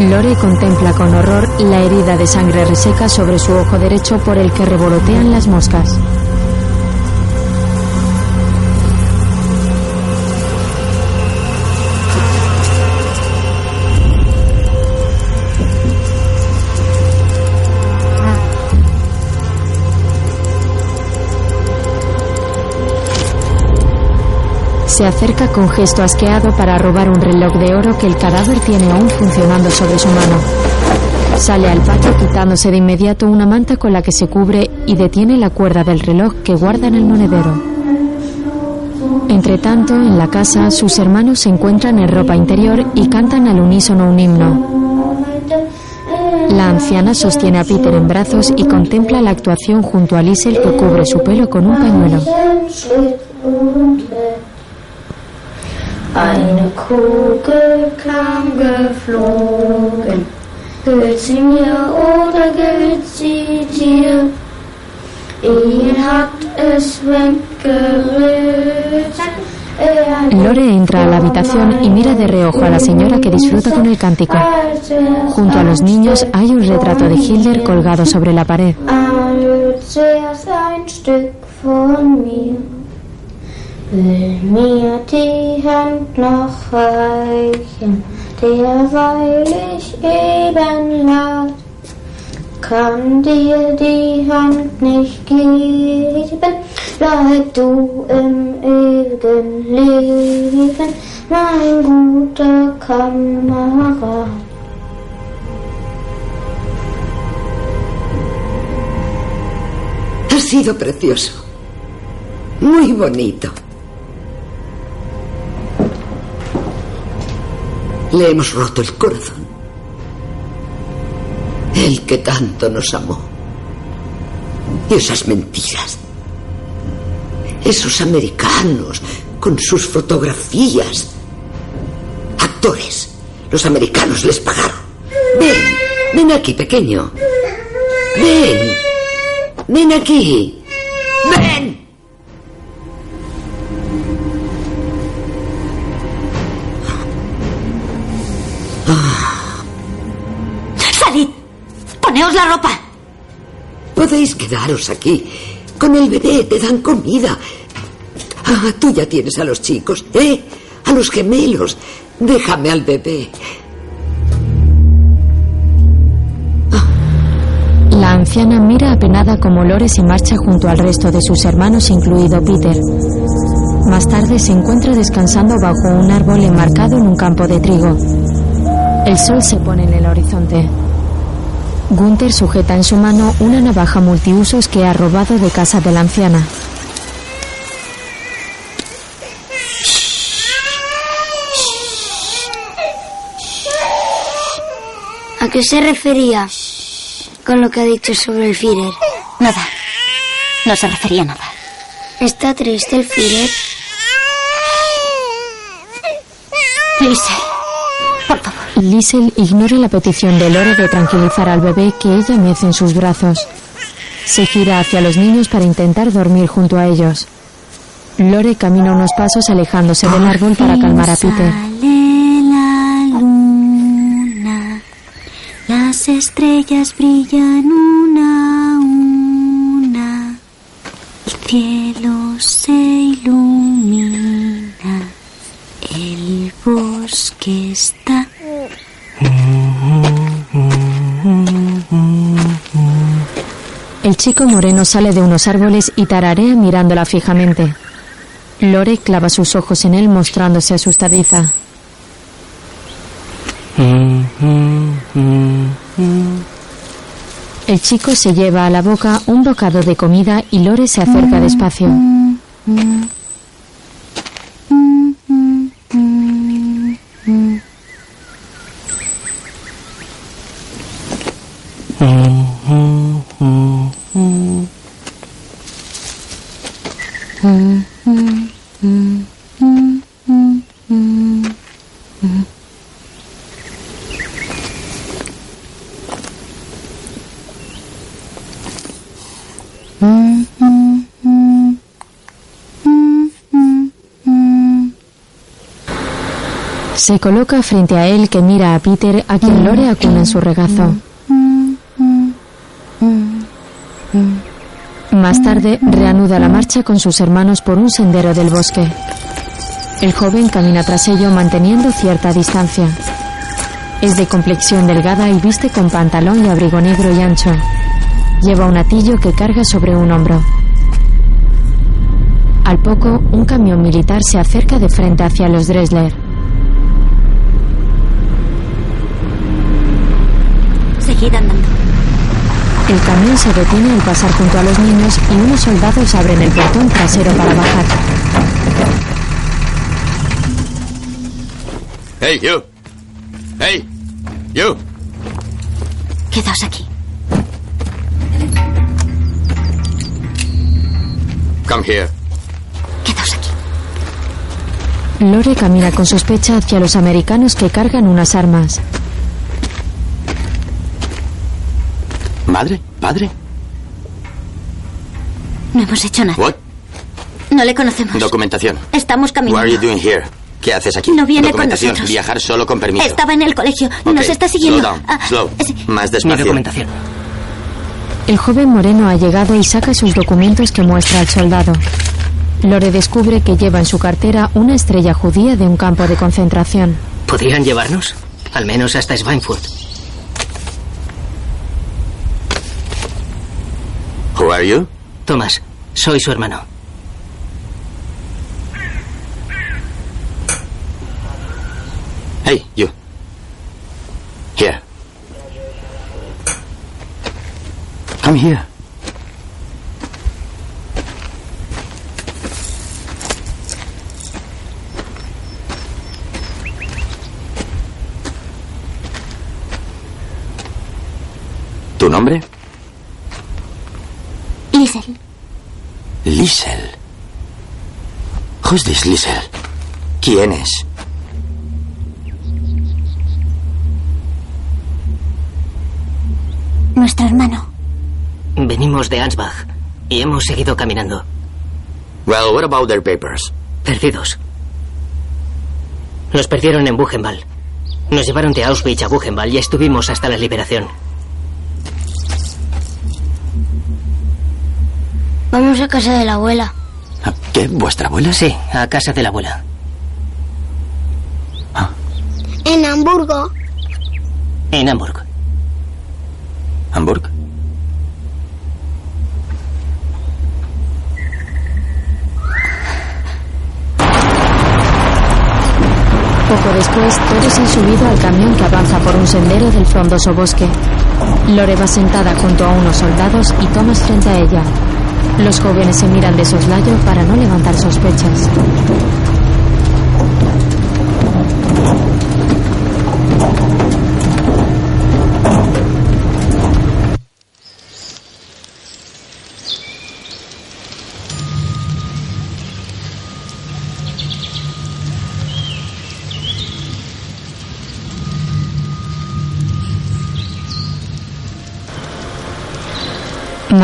Lore contempla con horror la herida de sangre reseca sobre su ojo derecho por el que revolotean las moscas. Se acerca con gesto asqueado para robar un reloj de oro que el cadáver tiene aún funcionando sobre su mano. Sale al patio quitándose de inmediato una manta con la que se cubre y detiene la cuerda del reloj que guarda en el monedero. Entre tanto, en la casa, sus hermanos se encuentran en ropa interior y cantan al unísono un himno. La anciana sostiene a Peter en brazos y contempla la actuación junto a Liesel que cubre su pelo con un pañuelo. Kam geflogen. Mir oder gehört dir? Ihn hat es weggerührt. Lore entra a la habitación y mira de reojo a la señora que disfruta con el cántico. Junto a los niños hay un retrato de Hilder colgado sobre la pared. Will mir die Hand noch reichen, derweil ich eben lad. Kann dir die Hand nicht geben, bleib du im ewigen Leben, mein guter Kamerad. Ha sido precioso. Muy bonito. Le hemos roto el corazón. El que tanto nos amó. Y esas mentiras. Esos americanos con sus fotografías. Actores. Los americanos les pagaron. Ven, ven aquí, pequeño. Ven. Ven aquí. Ven. ¡Poneos la ropa! Podéis quedaros aquí. Con el bebé te dan comida. Ah, tú ya tienes a los chicos, ¿eh? A los gemelos. Déjame al bebé. La anciana mira apenada como Lore se marcha junto al resto de sus hermanos, incluido Peter. Más tarde se encuentra descansando bajo un árbol enmarcado en un campo de trigo. El sol se pone en el horizonte. Gunther sujeta en su mano una navaja multiusos que ha robado de casa de la anciana. ¿A qué se refería con lo que ha dicho sobre el Führer? Nada. No se refería a nada. ¿Está triste el Führer? Lise, Liesel ignora la petición de Lore de tranquilizar al bebé que ella mece en sus brazos. Se gira hacia los niños para intentar dormir junto a ellos. Lore camina unos pasos alejándose del árbol para calmar a Peter. La luna, las estrellas brillan una a una, el cielo se ilumina, está. El chico moreno sale de unos árboles y tararea mirándola fijamente. Lore clava sus ojos en él mostrándose asustadiza. El chico se lleva a la boca un bocado de comida y Lore se acerca despacio. Mm. Se coloca frente a él que mira a Peter a quien Lore acuna en su regazo. Más tarde reanuda la marcha con sus hermanos por un sendero del bosque. El joven camina tras ello manteniendo cierta distancia. Es de complexión delgada y viste con pantalón y abrigo negro y ancho. Lleva un atillo que carga sobre un hombro. Al poco, un camión militar se acerca de frente hacia los Dresler. Andando. El camión se detiene al pasar junto a los niños y unos soldados abren el portón trasero para bajar. Hey, you. Hey, you. Quedaos aquí. Come here. Quedaos aquí. Lore camina con sospecha hacia los americanos que cargan unas armas. ¿Madre? ¿Padre? No hemos hecho nada. What? No le conocemos. Documentación. Estamos What are caminando. you doing here? ¿Qué haces aquí? No viene con Documentación. nosotros. Viajar solo con permiso. Estaba en el colegio. Nos está siguiendo. Slow down. Ah, Slow. sí. Más despacio. documentación. El joven moreno ha llegado y saca sus documentos que muestra al soldado. Lore descubre que lleva en su cartera una estrella judía de un campo de concentración. ¿Podrían llevarnos? Al menos hasta Schweinfurt. Who are you? Thomas, soy su hermano. Hey, you. Here. Come here. ¿Tu nombre? Liesel. Liesel. Who's this Liesel? ¿Quién es? Nuestro hermano. Venimos de Ansbach y hemos seguido caminando. Well, what about their papers? Perdidos. Nos perdieron en Buchenwald. Nos llevaron de Auschwitz a Buchenwald y estuvimos hasta la liberación. Vamos a casa de la abuela. ¿Qué? ¿Vuestra abuela? Sí, a casa de la abuela. En Hamburgo. En Hamburg. ¿Hamburg? Poco después, todos han subido al camión que avanza por un sendero del frondoso bosque. Lore va sentada junto a unos soldados y Thomas frente a ella. Los jóvenes se miran de soslayo para no levantar sospechas.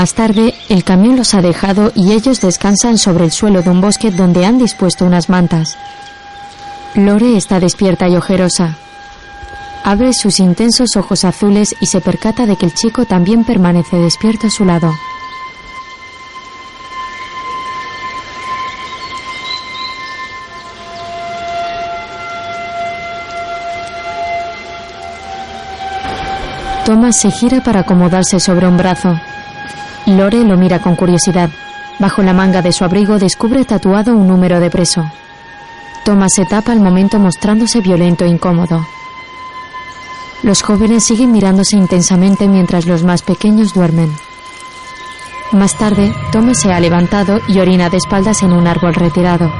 Más tarde, el camión los ha dejado y ellos descansan sobre el suelo de un bosque donde han dispuesto unas mantas. Lore está despierta y ojerosa. Abre sus intensos ojos azules y se percata de que el chico también permanece despierto a su lado. Thomas se gira para acomodarse sobre un brazo. Lore lo mira con curiosidad. Bajo la manga de su abrigo descubre tatuado un número de preso. Thomas se tapa al momento mostrándose violento e incómodo. Los jóvenes siguen mirándose intensamente mientras los más pequeños duermen. Más tarde, Thomas se ha levantado y orina de espaldas en un árbol retirado.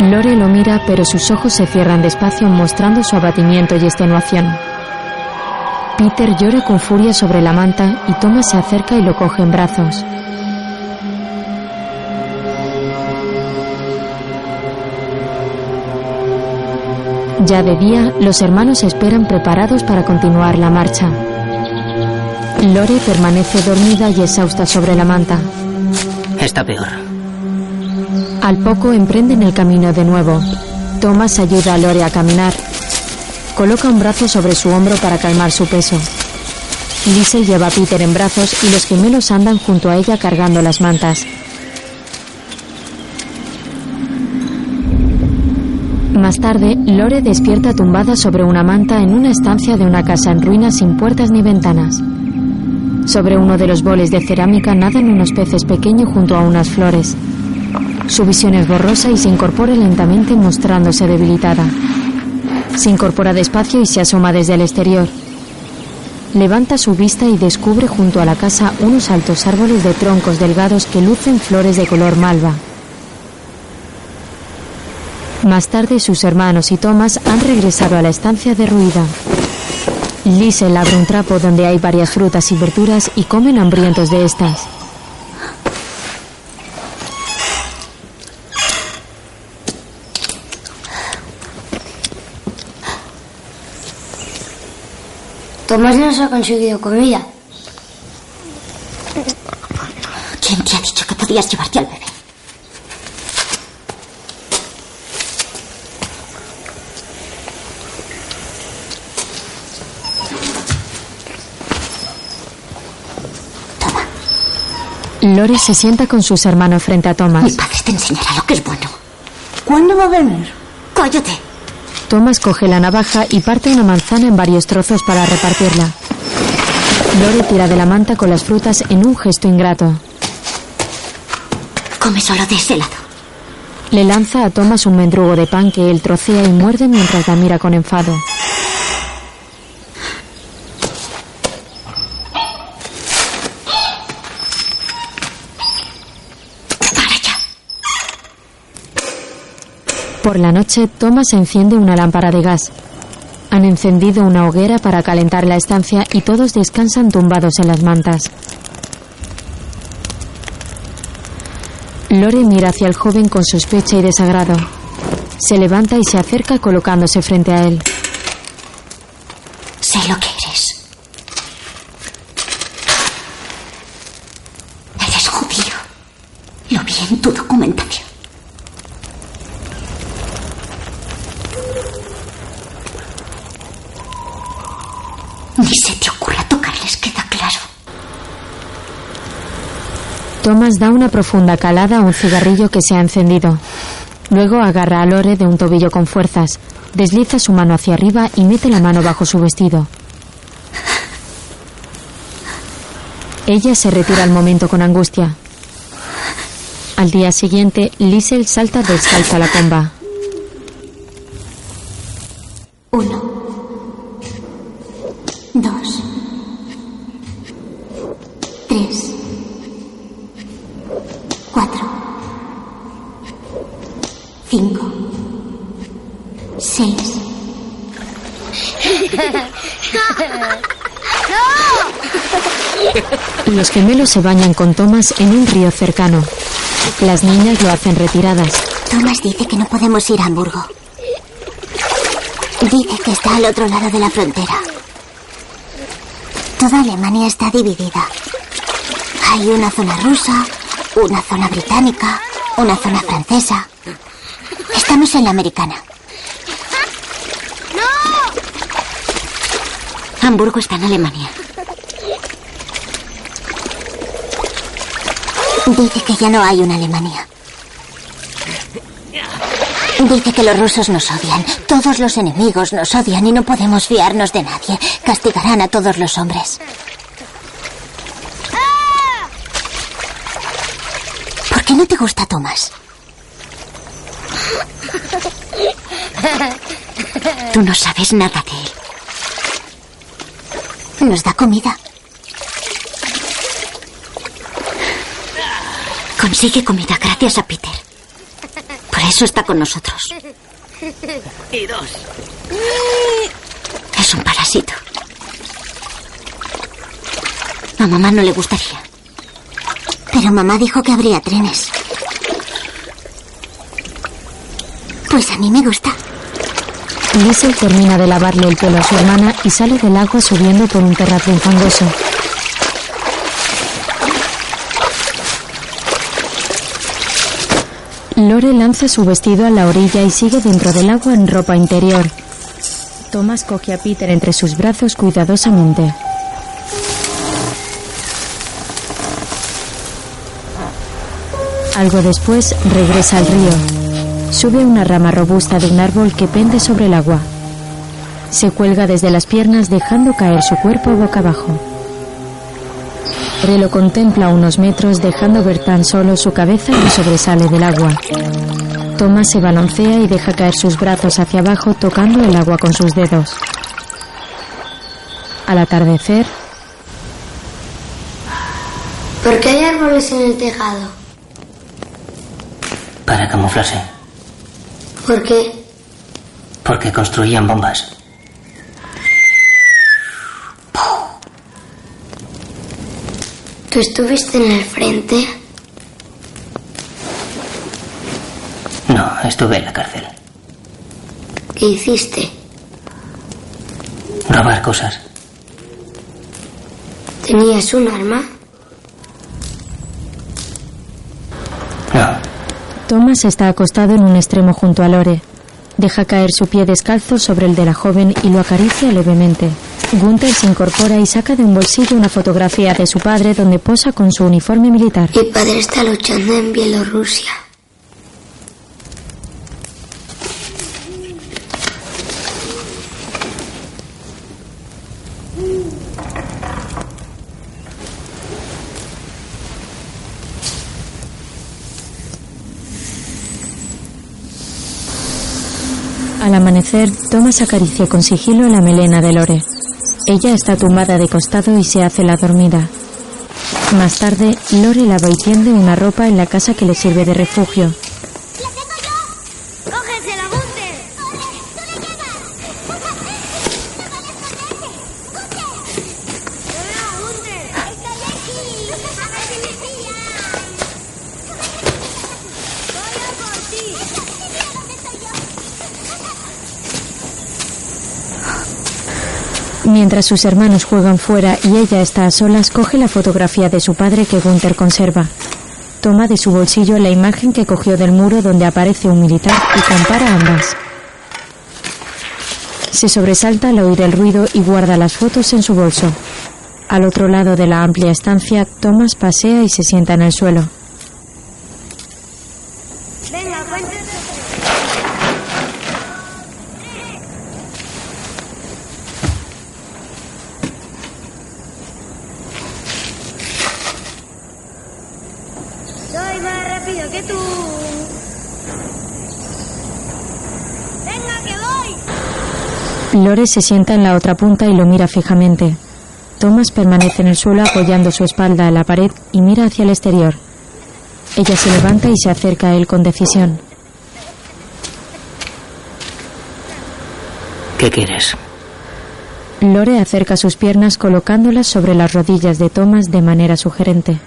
Lore lo mira, pero sus ojos se cierran despacio mostrando su abatimiento y extenuación. Peter llora con furia sobre la manta y Thomas se acerca y lo coge en brazos. Ya de día, los hermanos esperan preparados para continuar la marcha. Lore permanece dormida y exhausta sobre la manta. Está peor. Al poco emprenden el camino de nuevo. Thomas ayuda a Lore a caminar. Coloca un brazo sobre su hombro para calmar su peso. Liesel lleva a Peter en brazos y los gemelos andan junto a ella cargando las mantas. Más tarde, Lore despierta tumbada sobre una manta en una estancia de una casa en ruinas sin puertas ni ventanas. Sobre uno de los boles de cerámica nadan unos peces pequeños junto a unas flores. Su visión es borrosa y se incorpora lentamente mostrándose debilitada. Se incorpora despacio y se asoma desde el exterior. Levanta su vista y descubre junto a la casa unos altos árboles de troncos delgados que lucen flores de color malva. Más tarde sus hermanos y Thomas han regresado a la estancia derruida. Liesel abre un trapo donde hay varias frutas y verduras y comen hambrientos de estas. Tomás nos ha conseguido comida. ¿Quién te ha dicho que podías llevarte al bebé? Lore se sienta con sus hermanos frente a Thomas. Mi padre te enseñará lo que es bueno. ¿Cuándo va a venir? ¡Cállate! Thomas coge la navaja y parte una manzana en varios trozos para repartirla. Lore tira de la manta con las frutas en un gesto ingrato. Come solo de ese lado. Le lanza a Thomas un mendrugo de pan que él trocea y muerde mientras la mira con enfado. Por la noche, Thomas enciende una lámpara de gas. Han encendido una hoguera para calentar la estancia y todos descansan tumbados en las mantas. Lore mira hacia el joven con sospecha y desagrado. Se levanta y se acerca colocándose frente a él. Sé lo que eres. Eres judío. Lo vi en tu documentación. Ni se te ocurra tocarles, queda claro. Thomas da una profunda calada a un cigarrillo que se ha encendido. Luego agarra a Lore de un tobillo con fuerzas, desliza su mano hacia arriba y mete la mano bajo su vestido. Ella se retira al momento con angustia. Al día siguiente, Liesel salta descalza a la comba. Gemelos se bañan con Thomas en un río cercano. Las niñas lo hacen retiradas. Thomas dice que no podemos ir a Hamburgo. Dice que está al otro lado de la frontera. Toda Alemania está dividida. Hay una zona rusa, una zona británica, una zona francesa. Estamos en la americana. Hamburgo está en Alemania. Dice que ya no hay una Alemania. Dice que los rusos nos odian. Todos los enemigos nos odian y no podemos fiarnos de nadie. Castigarán a todos los hombres. ¿Por qué no te gusta Tomás? Tú no sabes nada de él. Nos da comida. Consigue comida gracias a Peter. Por eso está con nosotros. Y dos. Es un parásito. A mamá no le gustaría. Pero mamá dijo que habría trenes. Pues a mí me gusta. Liesel termina de lavarle el pelo a su hermana y sale del agua subiendo por un terraplén fangoso. Lanza su vestido a la orilla y sigue dentro del agua en ropa interior. Thomas coge a Peter entre sus brazos cuidadosamente. Algo después regresa al río. Sube una rama robusta de un árbol que pende sobre el agua. Se cuelga desde las piernas dejando caer su cuerpo boca abajo. Lore lo contempla a unos metros dejando ver tan solo su cabeza que sobresale del agua. Thomas se balancea y deja caer sus brazos hacia abajo tocando el agua con sus dedos. Al atardecer, ¿Por qué hay árboles en el tejado? Para camuflarse. ¿Por qué? Porque construían bombas. ¿Tú estuviste en el frente? No, estuve en la cárcel. ¿Qué hiciste? Robar cosas. ¿Tenías un arma? Thomas está acostado en un extremo junto a Lore. Deja caer su pie descalzo sobre el de la joven y lo acaricia levemente. Gunther se incorpora y saca de un bolsillo una fotografía de su padre donde posa con su uniforme militar. Mi padre está luchando en Bielorrusia. Al amanecer, Thomas acaricia con sigilo la melena de Lore. Ella está tumbada de costado y se hace la dormida. Más tarde, Lore lava y tiende una ropa en la casa que le sirve de refugio. Mientras sus hermanos juegan fuera y ella está a solas, coge la fotografía de su padre que Gunther conserva. Toma de su bolsillo la imagen que cogió del muro donde aparece un militar y compara ambas. Se sobresalta al oír el ruido y guarda las fotos en su bolso. Al otro lado de la amplia estancia, Thomas pasea y se sienta en el suelo. Venga, cuéntate. Soy más rápido que tú. Venga, Lore se sienta en la otra punta y lo mira fijamente. Thomas permanece en el suelo apoyando su espalda a la pared y mira hacia el exterior. Ella se levanta y se acerca a él con decisión. ¿Qué quieres? Lore acerca sus piernas colocándolas sobre las rodillas de Thomas de manera sugerente.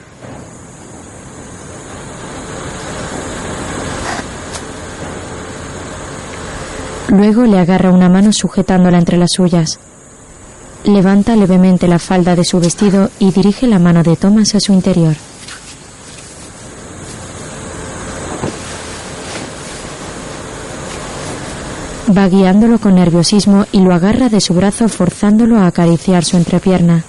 Luego le agarra una mano sujetándola entre las suyas. Levanta levemente la falda de su vestido y dirige la mano de Thomas a su interior. Va guiándolo con nerviosismo y lo agarra de su brazo forzándolo a acariciar su entrepierna.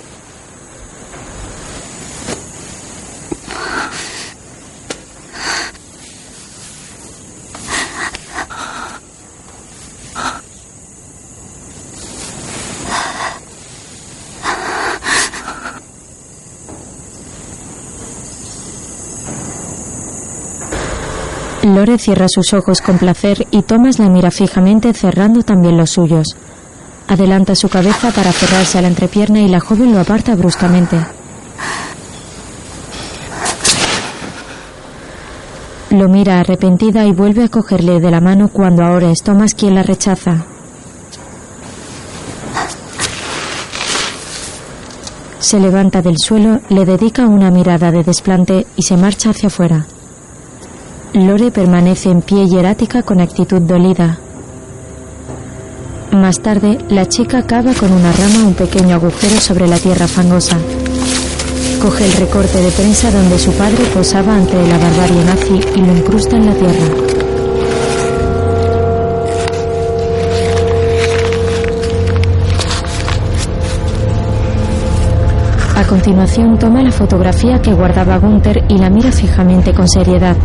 Cierra sus ojos con placer y Thomas la mira fijamente cerrando también los suyos. Adelanta su cabeza para aferrarse a la entrepierna y la joven lo aparta bruscamente. Lo mira arrepentida y vuelve a cogerle de la mano cuando ahora es Thomas quien la rechaza. Se levanta del suelo, le dedica una mirada de desplante y se marcha hacia afuera. Lore permanece en pie y erática con actitud dolida. Más tarde, la chica cava con una rama un pequeño agujero sobre la tierra fangosa. Coge el recorte de prensa donde su padre posaba ante la barbarie nazi y lo incrusta en la tierra. A continuación toma la fotografía que guardaba Gunther y la mira fijamente con seriedad.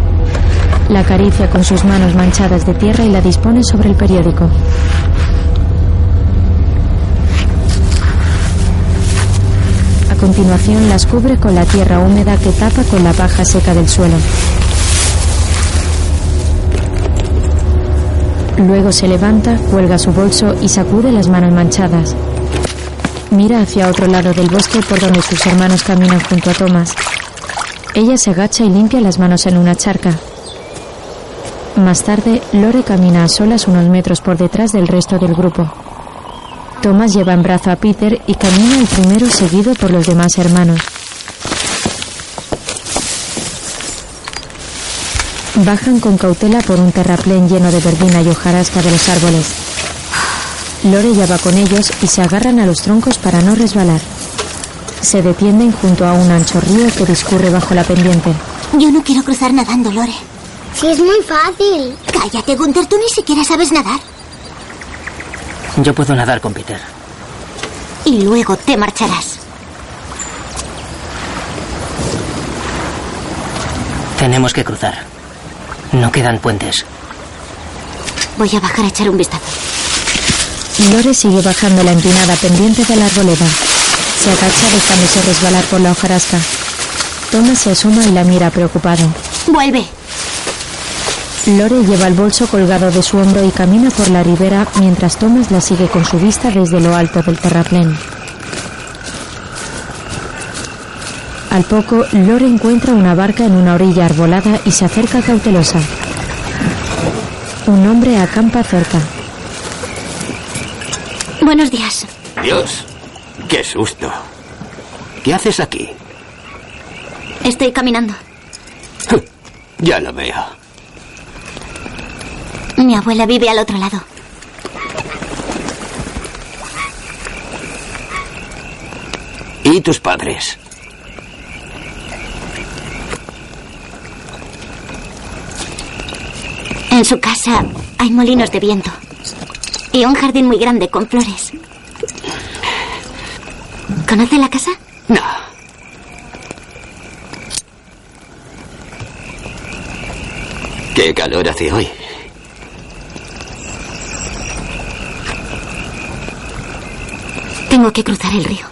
La acaricia con sus manos manchadas de tierra y la dispone sobre el periódico. A continuación las cubre con la tierra húmeda que tapa con la paja seca del suelo. Luego se levanta, cuelga su bolso y sacude las manos manchadas. Mira hacia otro lado del bosque por donde sus hermanos caminan junto a Thomas. Ella se agacha y limpia las manos en una charca. Más tarde, Lore camina a solas unos metros por detrás del resto del grupo. Thomas lleva en brazo a Peter y camina el primero seguido por los demás hermanos. Bajan con cautela por un terraplén lleno de verbena y hojarasca de los árboles. Lore ya va con ellos y se agarran a los troncos para no resbalar. Se detienen junto a un ancho río que discurre bajo la pendiente. Yo no quiero cruzar nadando, Lore. Si es muy fácil. Cállate, Gunther, tú ni siquiera sabes nadar. Yo puedo nadar con Peter. Y luego te marcharás. Tenemos que cruzar. No quedan puentes. Voy a bajar a echar un vistazo. Lore sigue bajando la empinada pendiente de la arboleda. Se agacha dejándose resbalar por la hojarasca. Thomas se asoma y la mira preocupado. Vuelve. Lore lleva el bolso colgado de su hombro y camina por la ribera mientras Thomas la sigue con su vista desde lo alto del terraplén. Al poco, Lore encuentra una barca en una orilla arbolada y se acerca cautelosa. Un hombre acampa cerca. Buenos días. Dios, qué susto. ¿Qué haces aquí? Estoy caminando. Ya lo veo. Mi abuela vive al otro lado. ¿Y tus padres? En su casa hay molinos de viento. Y un jardín muy grande con flores. ¿Conoce la casa? No. Qué calor hace hoy. Tengo que cruzar el río.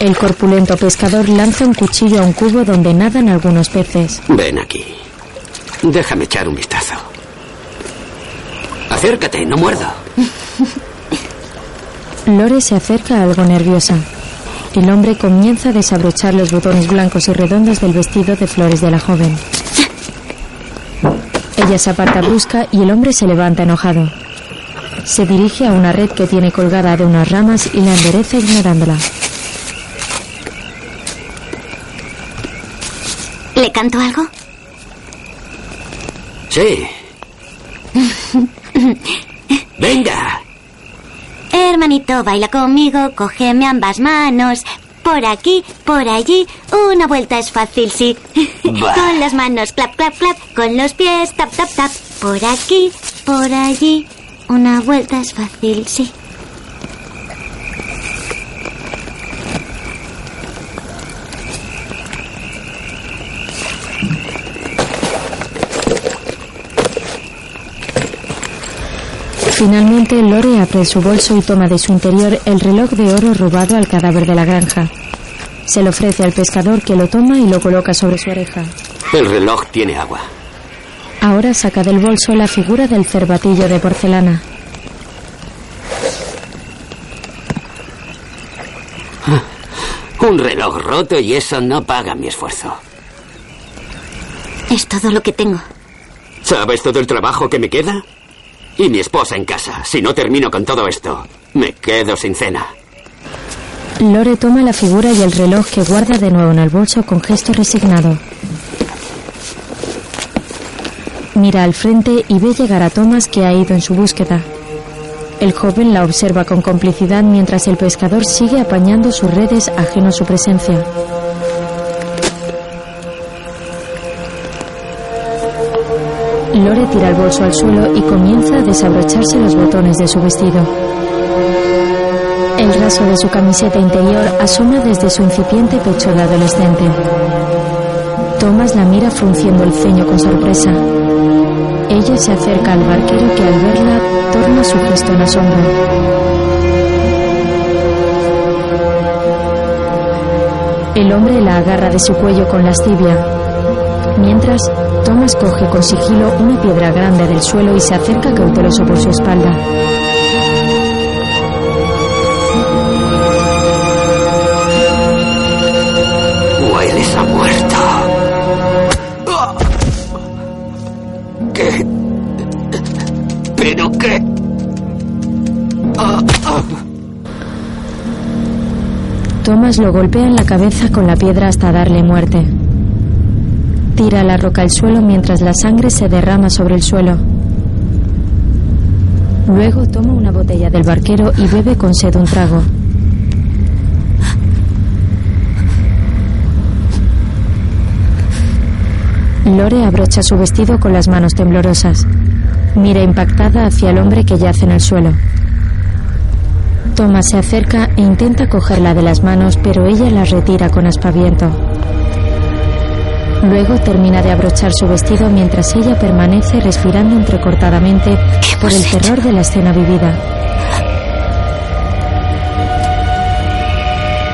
El corpulento pescador lanza un cuchillo a un cubo donde nadan algunos peces. Ven aquí. Déjame echar un vistazo. Acércate, no muerdo. Lore se acerca algo nerviosa. El hombre comienza a desabrochar los botones blancos y redondos del vestido de flores de la joven. Ella se aparta brusca y el hombre se levanta enojado. Se dirige a una red que tiene colgada de unas ramas y la endereza ignorándola. ¿Le canto algo? Sí. Venga. Hermanito, baila conmigo, cógeme ambas manos. Por aquí, por allí, una vuelta es fácil, sí. Con las manos, clap, clap, clap. Con los pies, tap, tap, tap. Por aquí, por allí, una vuelta es fácil, sí. Finalmente, Lore abre su bolso y toma de su interior el reloj de oro robado al cadáver de la granja. Se lo ofrece al pescador que lo toma y lo coloca sobre su oreja. El reloj tiene agua. Ahora saca del bolso la figura del cervatillo de porcelana. Un reloj roto y eso no paga mi esfuerzo. Es todo lo que tengo. ¿Sabes todo el trabajo que me queda? Y mi esposa en casa. Si no termino con todo esto, me quedo sin cena. Lore toma la figura y el reloj que guarda de nuevo en el bolso con gesto resignado. Mira al frente y ve llegar a Thomas que ha ido en su búsqueda. El joven la observa con complicidad mientras el pescador sigue apañando sus redes ajeno a su presencia. Lore tira el bolso al suelo y comienza a desabrocharse los botones de su vestido. El raso de su camiseta interior asoma desde su incipiente pecho de adolescente. Thomas la mira frunciendo el ceño con sorpresa. Ella se acerca al barquero que al verla torna su gesto en asombro. El hombre la agarra de su cuello con lascivia. Mientras, Thomas coge con sigilo una piedra grande del suelo y se acerca cauteloso por su espalda. Lo golpea en la cabeza con la piedra hasta darle muerte. Tira la roca al suelo mientras la sangre se derrama sobre el suelo. Luego toma una botella del barquero y bebe con sed un trago. Lore abrocha su vestido con las manos temblorosas. Mira impactada hacia el hombre que yace en el suelo. Thomas se acerca e intenta cogerla de las manos, pero ella la retira con aspaviento. Luego termina de abrochar su vestido mientras ella permanece respirando entrecortadamente por el terror de la escena vivida.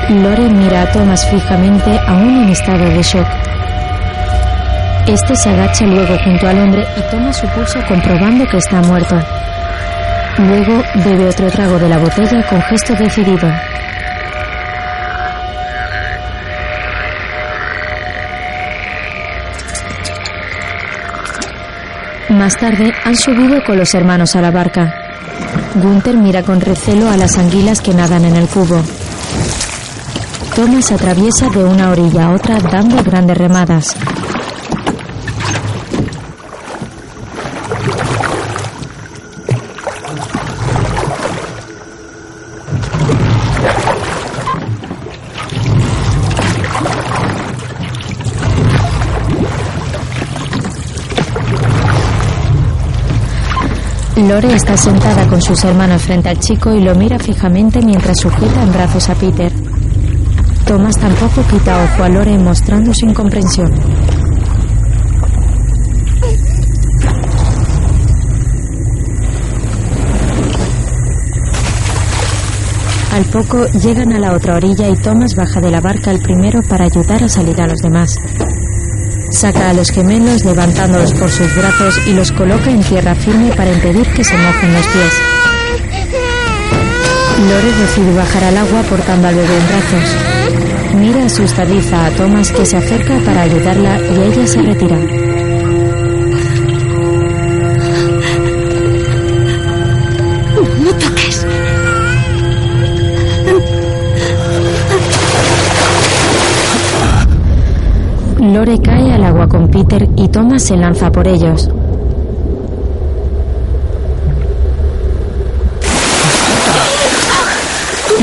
Lore mira a Thomas fijamente, aún en estado de shock. Este se agacha luego junto al hombre y toma su pulso comprobando que está muerto. Luego bebe otro trago de la botella con gesto decidido. Más tarde han subido con los hermanos a la barca. Gunther mira con recelo a las anguilas que nadan en el cubo. Thomas atraviesa de una orilla a otra dando grandes remadas. Lore está sentada con sus hermanos frente al chico y lo mira fijamente mientras sujeta en brazos a Peter. Thomas tampoco quita ojo a Lore mostrando su incomprensión. Al poco llegan a la otra orilla y Thomas baja de la barca el primero para ayudar a salir a los demás. Saca a los gemelos levantándolos por sus brazos y los coloca en tierra firme para impedir que se mojen los pies. Lore decide bajar al agua portando al bebé en brazos. Mira asustadiza a Thomas que se acerca para ayudarla y ella se retira. Peter y Thomas se lanza por ellos.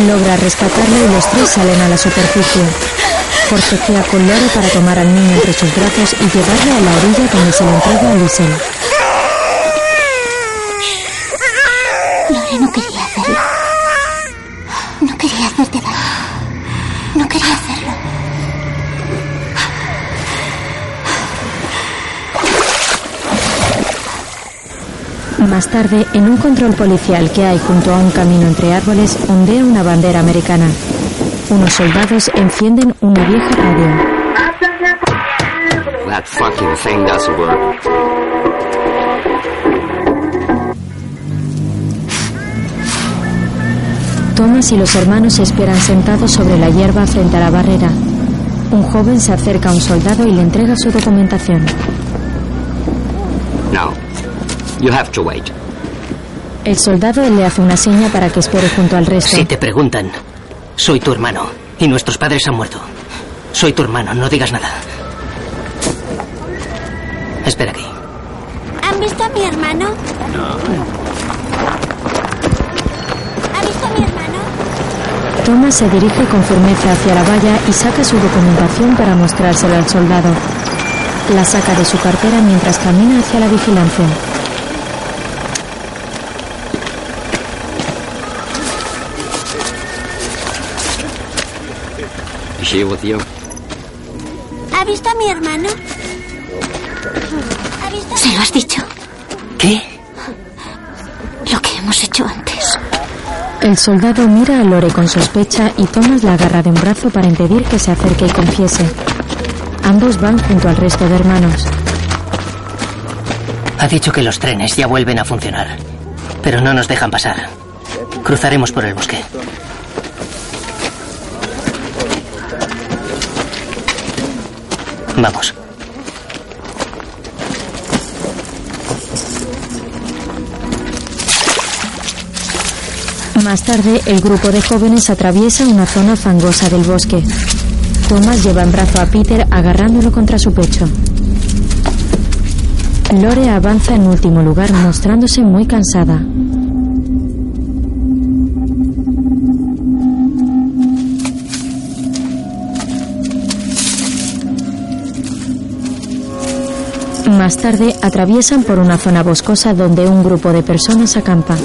Logra rescatarla y los tres salen a la superficie. Forcejea con Lore para tomar al niño entre sus brazos y llevarlo a la orilla donde se lo entrega a Liesel. Lore no quería hacerlo. Más tarde, en un control policial que hay junto a un camino entre árboles, ondea una bandera americana. Unos soldados encienden una vieja radio. That fucking thing doesn't work. Thomas y los hermanos esperan sentados sobre la hierba frente a la barrera. Un joven se acerca a un soldado y le entrega su documentación. No. You have to wait. El soldado le hace una seña para que espere junto al resto. Si te preguntan, soy tu hermano y nuestros padres han muerto. Soy tu hermano, no digas nada. Espera aquí. ¿Han visto a mi hermano? ¿Ha visto a mi hermano? Thomas se dirige con firmeza hacia la valla y saca su documentación para mostrársela al soldado. La saca de su cartera mientras camina hacia la vigilancia. ¿Ha visto a mi hermano? ¿Ha visto a ¿Se lo has dicho? ¿Qué? Lo que hemos hecho antes. El soldado mira a Lore con sospecha y Thomas la agarra de un brazo para impedir que se acerque y confiese. Ambos van junto al resto de hermanos. Ha dicho que los trenes ya vuelven a funcionar, pero no nos dejan pasar. Cruzaremos por el bosque. Vamos. Más tarde, el grupo de jóvenes atraviesa una zona fangosa del bosque. Thomas lleva en brazo a Peter agarrándolo contra su pecho. Lore avanza en último lugar mostrándose muy cansada. Más tarde atraviesan por una zona boscosa donde un grupo de personas acampa.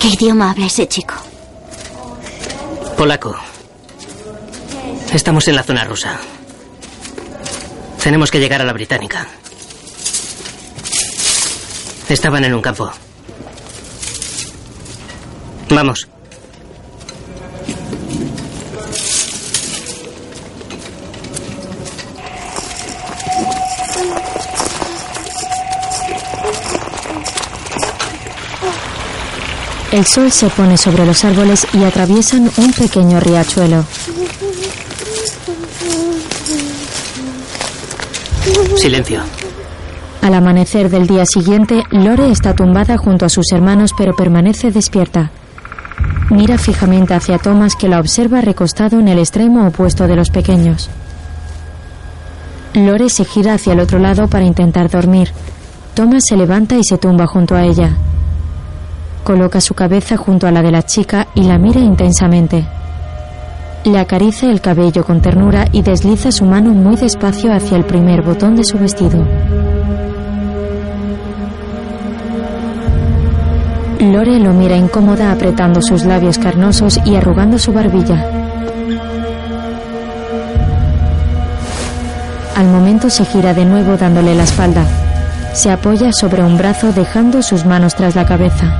¿Qué idioma habla ese chico? Polaco. Estamos en la zona rusa. Tenemos que llegar a la británica. Estaban en un campo. Vamos. El sol se pone sobre los árboles y atraviesan un pequeño riachuelo. Silencio. Al amanecer del día siguiente, Lore está tumbada junto a sus hermanos pero permanece despierta. Mira fijamente hacia Thomas que la observa recostado en el extremo opuesto de los pequeños. Lore se gira hacia el otro lado para intentar dormir. Thomas se levanta y se tumba junto a ella. Coloca su cabeza junto a la de la chica y la mira intensamente. Le acaricia el cabello con ternura y desliza su mano muy despacio hacia el primer botón de su vestido. Lore lo mira incómoda apretando sus labios carnosos y arrugando su barbilla. Al momento se gira de nuevo dándole la espalda. Se apoya sobre un brazo dejando sus manos tras la cabeza.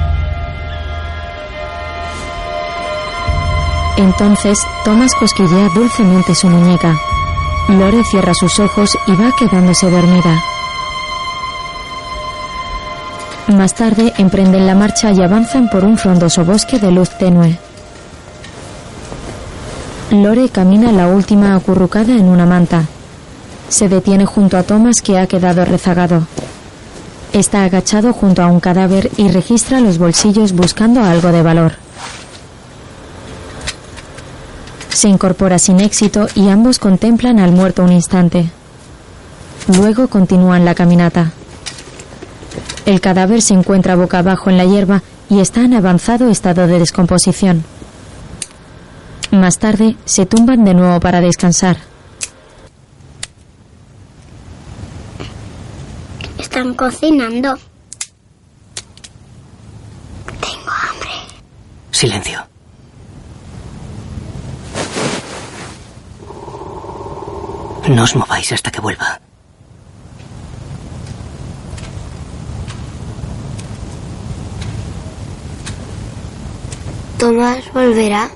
Entonces, Thomas cosquillea dulcemente su muñeca. Lore cierra sus ojos y va quedándose dormida. Más tarde emprenden la marcha y avanzan por un frondoso bosque de luz tenue. Lore camina la última acurrucada en una manta. Se detiene junto a Thomas que ha quedado rezagado. Está agachado junto a un cadáver y registra los bolsillos buscando algo de valor. Se incorpora sin éxito y ambos contemplan al muerto un instante. Luego continúan la caminata. El cadáver se encuentra boca abajo en la hierba y está en avanzado estado de descomposición. Más tarde se tumban de nuevo para descansar. Están cocinando. Silencio. No os mováis hasta que vuelva. Tomás volverá.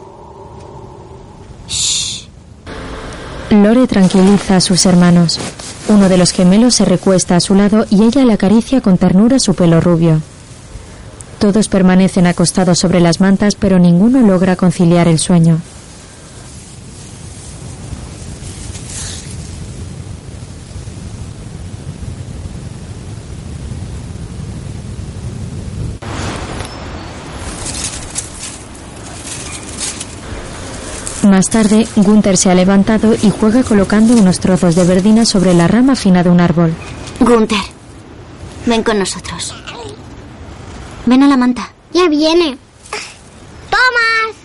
Lore tranquiliza a sus hermanos. Uno de los gemelos se recuesta a su lado y ella le acaricia con ternura su pelo rubio. Todos permanecen acostados sobre las mantas, pero ninguno logra conciliar el sueño. Más tarde, Gunther se ha levantado y juega colocando unos trozos de verdina sobre la rama fina de un árbol. Gunther, ven con nosotros. Ven a la manta. Ya viene. ¡Tomás!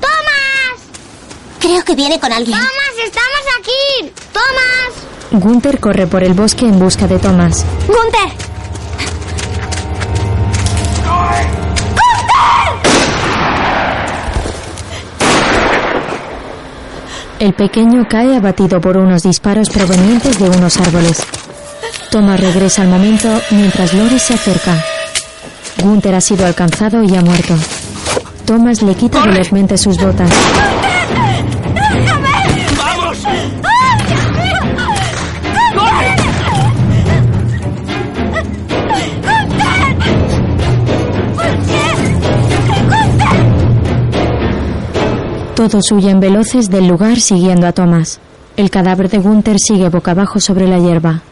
¡Tomás! Creo que viene con alguien. ¡Tomás, estamos aquí! ¡Tomás! Gunther corre por el bosque en busca de Thomas. ¡Gunther! El pequeño cae abatido por unos disparos provenientes de unos árboles. Thomas regresa al momento mientras Lore se acerca. Gunther ha sido alcanzado y ha muerto. Thomas le quita velozmente sus botas. Todos huyen veloces del lugar siguiendo a Thomas. El cadáver de Gunther sigue boca abajo sobre la hierba.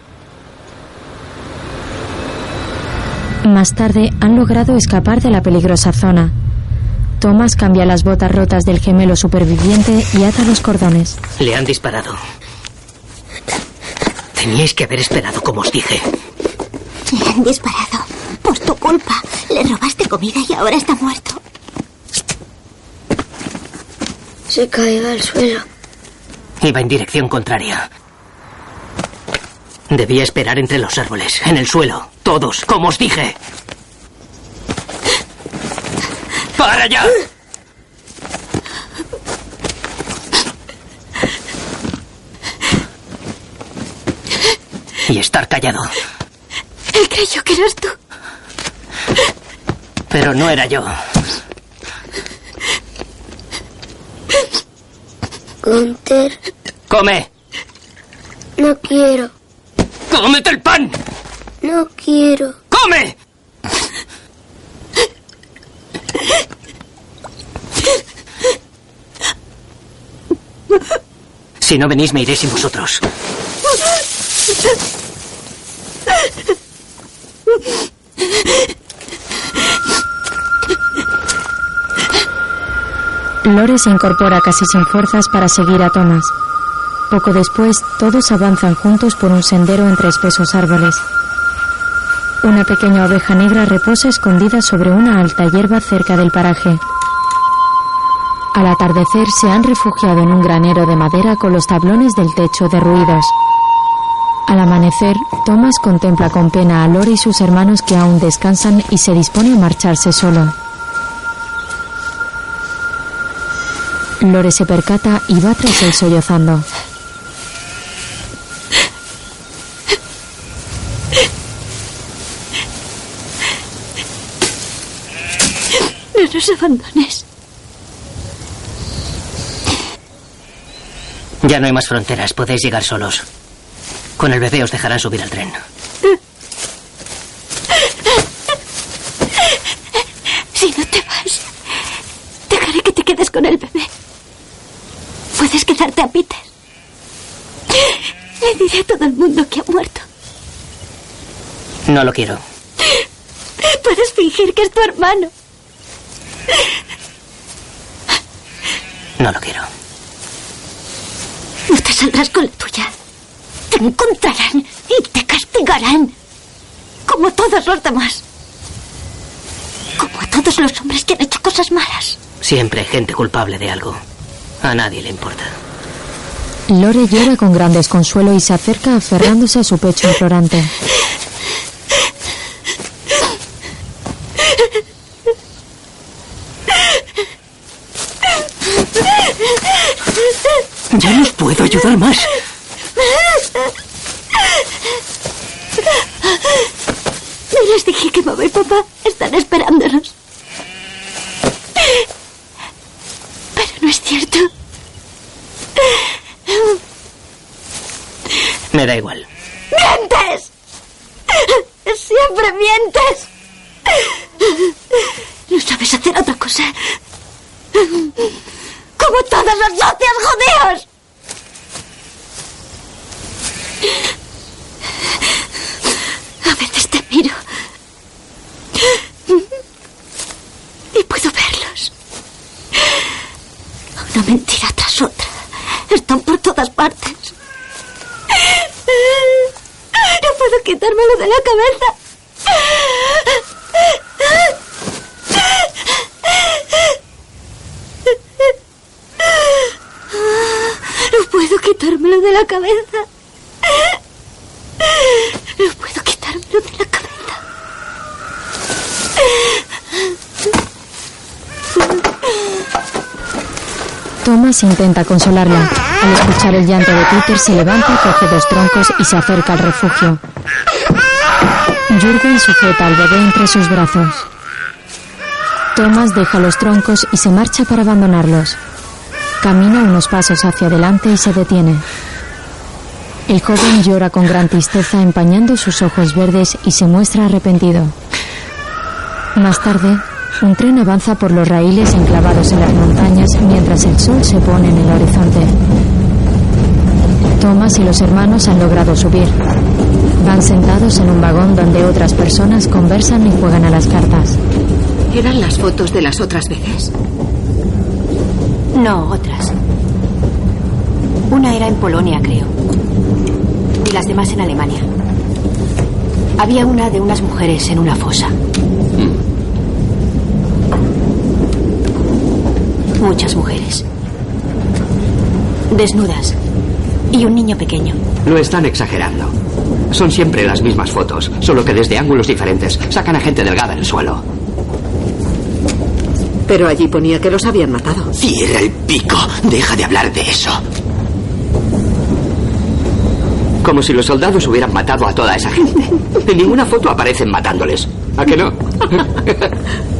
Más tarde han logrado escapar de la peligrosa zona. Thomas cambia las botas rotas del gemelo superviviente y ata los cordones. Le han disparado. Teníais que haber esperado, como os dije. Le han disparado. Por tu culpa. Le robaste comida y ahora está muerto. Se cayó al suelo. Iba en dirección contraria. Debía esperar entre los árboles, en el suelo. Todos, como os dije. ¡Para ya! Y estar callado. Él creyó que eras tú. Pero no era yo. Gunter, ¡Come! no quiero. ¡Cómete el pan! No quiero. ¡Come! Si no venís, me iré sin vosotros. Lore se incorpora casi sin fuerzas para seguir a Thomas. Poco después, todos avanzan juntos por un sendero entre espesos árboles. Una pequeña oveja negra reposa escondida sobre una alta hierba cerca del paraje. Al atardecer se han refugiado en un granero de madera con los tablones del techo derruidos. Al amanecer, Thomas contempla con pena a Lore y sus hermanos que aún descansan y se dispone a marcharse solo. Lore se percata y va tras él sollozando. No nos abandones. Ya no hay más fronteras, podéis llegar solos. Con el bebé os dejarán subir al tren. Si no te vas, dejaré que te quedes con el bebé. Peter. Le diré a todo el mundo que ha muerto. No lo quiero. Puedes fingir que es tu hermano. No lo quiero. No te saldrás con la tuya. Te encontrarán y te castigarán. Como todos los demás. Como a todos los hombres que han hecho cosas malas. Siempre hay gente culpable de algo. A nadie le importa. Lore llora con gran desconsuelo y se acerca aferrándose a su pecho implorante. Ya no os puedo ayudar más. No les dije que mamá y papá están esperándonos. Pero no es cierto. Me da igual. ¡Mientes! Siempre mientes. No sabes hacer otra cosa. Como todos los socios judíos. A veces te miro. Y puedo verlos. Una mentira tras otra. Están por todas partes. No puedo quitármelo de la cabeza. No puedo quitármelo de la cabeza. No puedo quitármelo de la cabeza. Thomas intenta consolarla. Al escuchar el llanto de Peter se levanta, coge dos troncos y se acerca al refugio. Jürgen sujeta al bebé entre sus brazos. Thomas deja los troncos y se marcha para abandonarlos. Camina unos pasos hacia adelante y se detiene. El joven llora con gran tristeza empañando sus ojos verdes y se muestra arrepentido. Más tarde, un tren avanza por los raíles enclavados en las montañas mientras el sol se pone en el horizonte. Thomas y los hermanos han logrado subir. Van sentados en un vagón donde otras personas conversan y juegan a las cartas. ¿Eran las fotos de las otras veces? No, otras. Una era en Polonia, creo. Y las demás en Alemania. Había una de unas mujeres en una fosa. Muchas mujeres. Desnudas. Y un niño pequeño. Lo están exagerando. Son siempre las mismas fotos, solo que desde ángulos diferentes sacan a gente delgada en el suelo. Pero allí ponía que los habían matado. Cierra el pico. Deja de hablar de eso. Como si los soldados hubieran matado a toda esa gente. En ninguna foto aparecen matándoles. ¿A que no?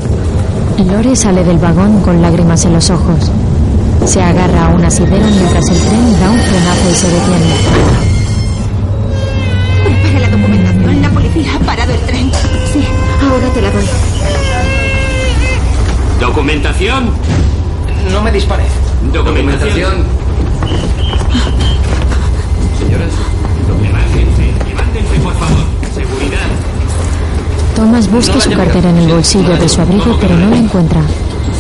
Lore sale del vagón con lágrimas en los ojos. Se agarra a un asidero mientras el tren da un frenazo y se detiene. Prepara la documentación. La policía ha parado el tren. Sí, ahora te la doy. ¿Documentación? No me dispare. ¿Documentación? Thomas busca su cartera en el bolsillo de su abrigo, pero no la encuentra.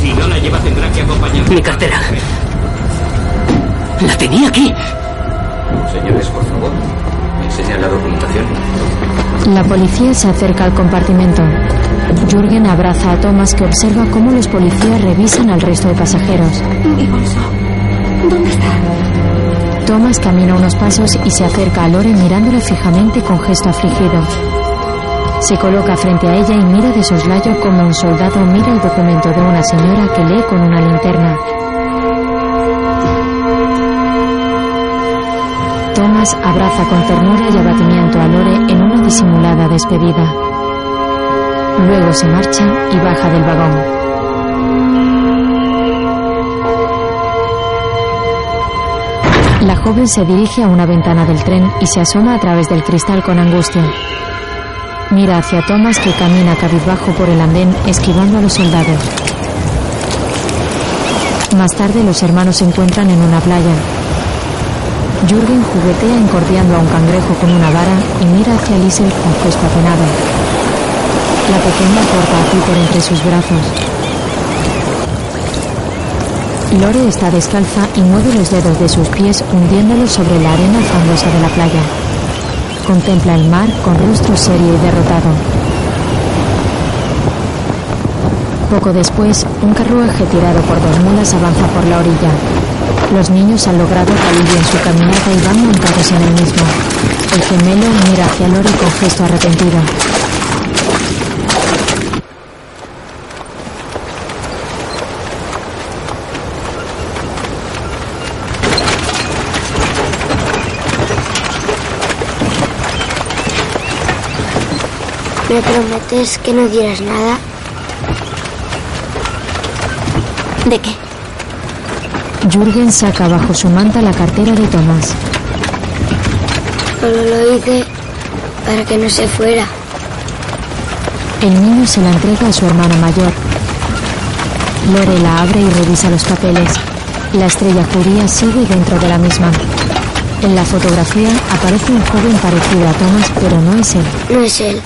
Si no la lleva, tendrá que acompañarme. Mi cartera. La tenía aquí. Señores, por favor, ¿me enseñan la documentación? La policía se acerca al compartimento. Jürgen abraza a Thomas que observa cómo los policías revisan al resto de pasajeros. Mi bolso. ¿Dónde está? Thomas camina unos pasos y se acerca a Lore mirándole fijamente con gesto afligido. Se coloca frente a ella y mira de soslayo como un soldado mira el documento de una señora que lee con una linterna. Thomas abraza con ternura y abatimiento a Lore en una disimulada despedida. Luego se marcha y baja del vagón. La joven se dirige a una ventana del tren y se asoma a través del cristal con angustia. Mira hacia Thomas que camina cabizbajo por el andén esquivando a los soldados. Más tarde los hermanos se encuentran en una playa. Jürgen juguetea encordeando a un cangrejo con una vara y mira hacia Liesel con gesto apenado. La pequeña corta a Peter entre sus brazos. Lore está descalza y mueve los dedos de sus pies hundiéndolos sobre la arena fangosa de la playa. Contempla el mar con rostro serio y derrotado. Poco después, un carruaje tirado por dos mulas avanza por la orilla. Los niños han logrado que alivien su caminata y van montados en el mismo. El gemelo mira hacia Lore con gesto arrepentido. ¿Me prometes que no dirás nada? ¿De qué? Jürgen saca bajo su manta la cartera de Thomas. Solo lo hice para que no se fuera. El niño se la entrega a su hermana mayor. Lore la abre y revisa los papeles. La estrella judía sigue dentro de la misma. En la fotografía aparece un joven parecido a Thomas, pero no es él. No es él.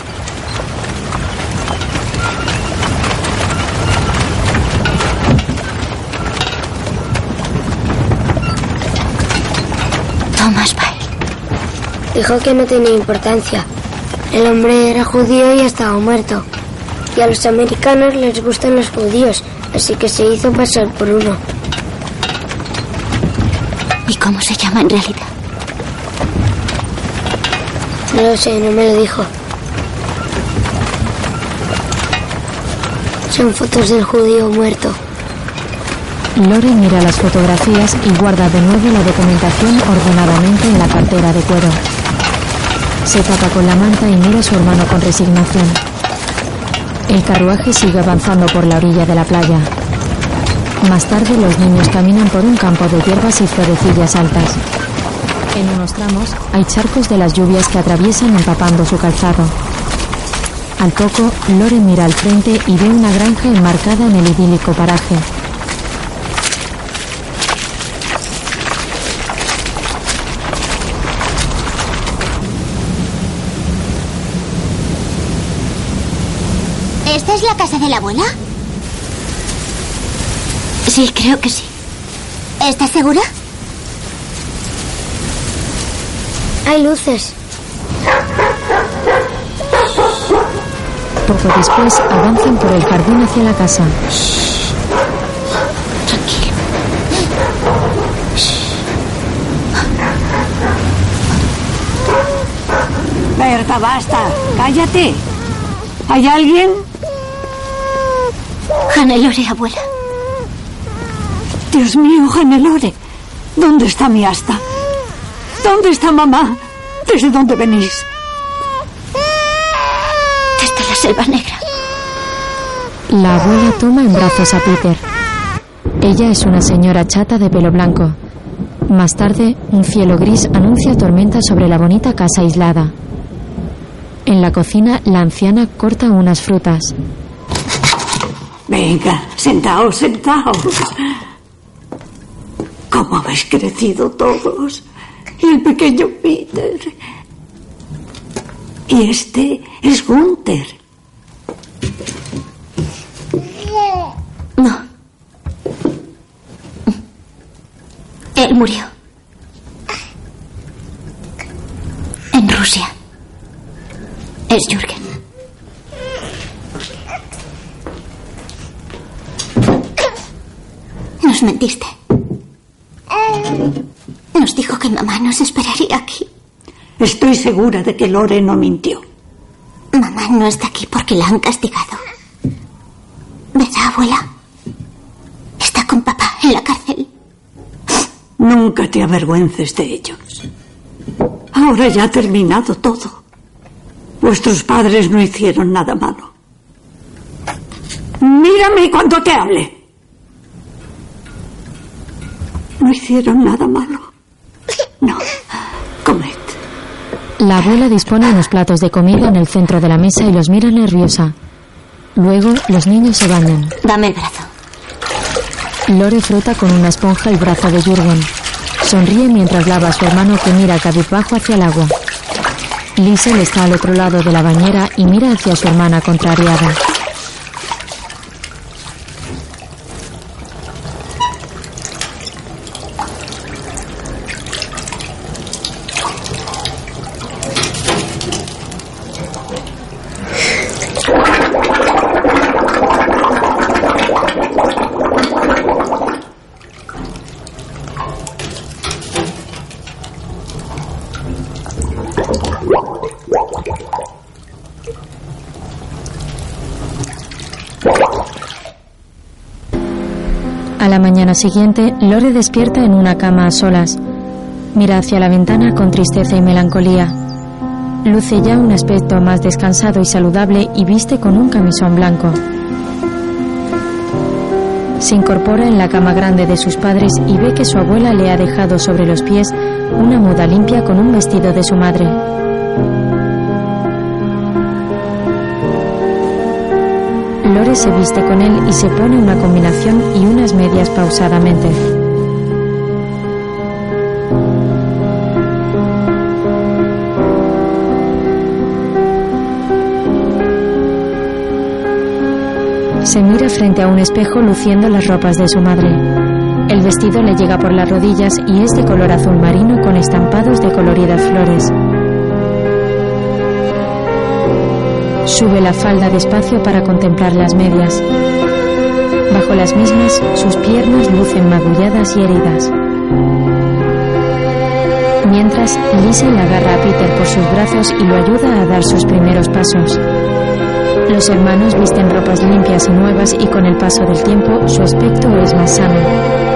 Dijo que no tenía importancia. El hombre era judío y estaba muerto. Y a los americanos les gustan los judíos, así que se hizo pasar por uno. ¿Y cómo se llama en realidad? No lo sé, no me lo dijo. Son fotos del judío muerto. Lore mira las fotografías y guarda de nuevo la documentación ordenadamente en la cartera de cuero. Se tapa con la manta y mira a su hermano con resignación. El carruaje sigue avanzando por la orilla de la playa. Más tarde los niños caminan por un campo de hierbas y florecillas altas. En unos tramos hay charcos de las lluvias que atraviesan empapando su calzado. Al poco, Lore mira al frente y ve una granja enmarcada en el idílico paraje. ¿Esta es la casa de la abuela? Sí, creo que sí. ¿Estás segura? Hay luces. Poco después avanzan por el jardín hacia la casa. Berta, basta. Cállate. ¿Hay alguien? Hannelore, abuela. Dios mío, Hannelore. ¿Dónde está mi asta? ¿Dónde está mamá? ¿Desde dónde venís? Desde la selva negra. La abuela toma en brazos a Peter. Ella es una señora chata de pelo blanco. Más tarde, un cielo gris anuncia tormenta sobre la bonita casa aislada. En la cocina, la anciana corta unas frutas. Venga, sentaos, sentaos. ¿Cómo habéis crecido todos? Y el pequeño Peter. Y este es Gunther. No. Él murió. En Rusia. Es Jürgen. Nos mentiste. Nos dijo que mamá nos esperaría aquí. Estoy segura de que Lore no mintió. Mamá no está aquí porque la han castigado. ¿Verdad, abuela? Está con papá en la cárcel. Nunca te avergüences de ellos. Ahora ya ha terminado todo. Vuestros padres no hicieron nada malo. Mírame cuando te hable. No hicieron nada malo. No. Comed. La abuela dispone unos platos de comida en el centro de la mesa y los mira nerviosa. Luego, los niños se bañan. Dame el brazo. Lore frota con una esponja el brazo de Jürgen. Sonríe mientras lava a su hermano que mira cabizbajo hacia el agua. Liesel está al otro lado de la bañera y mira hacia su hermana contrariada. A la siguiente, Lore despierta en una cama a solas. Mira hacia la ventana con tristeza y melancolía. Luce ya un aspecto más descansado y saludable y viste con un camisón blanco. Se incorpora en la cama grande de sus padres y ve que su abuela le ha dejado sobre los pies una muda limpia con un vestido de su madre. Lore se viste con él y se pone una combinación y unas medias pausadamente. Se mira frente a un espejo luciendo las ropas de su madre. El vestido le llega por las rodillas y es de color azul marino con estampados de coloridas flores. Sube la falda despacio para contemplar las medias. Bajo las mismas, sus piernas lucen magulladas y heridas. Mientras, Lisa le agarra a Peter por sus brazos y lo ayuda a dar sus primeros pasos. Los hermanos visten ropas limpias y nuevas y con el paso del tiempo su aspecto es más sano.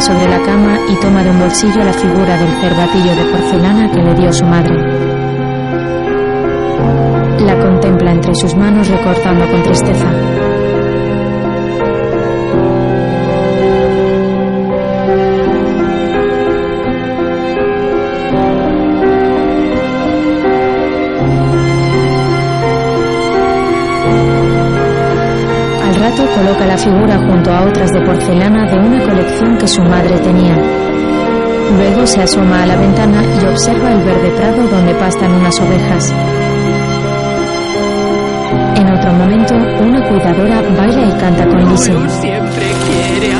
Sobre la cama y toma de un bolsillo la figura del cervatillo de porcelana que le dio su madre. La contempla entre sus manos recortando con tristeza. Junto a otras de porcelana de una colección que su madre tenía. Luego se asoma a la ventana y observa el verde prado donde pastan unas ovejas. En otro momento, una cuidadora baila y canta con Lizzie. siempre quiere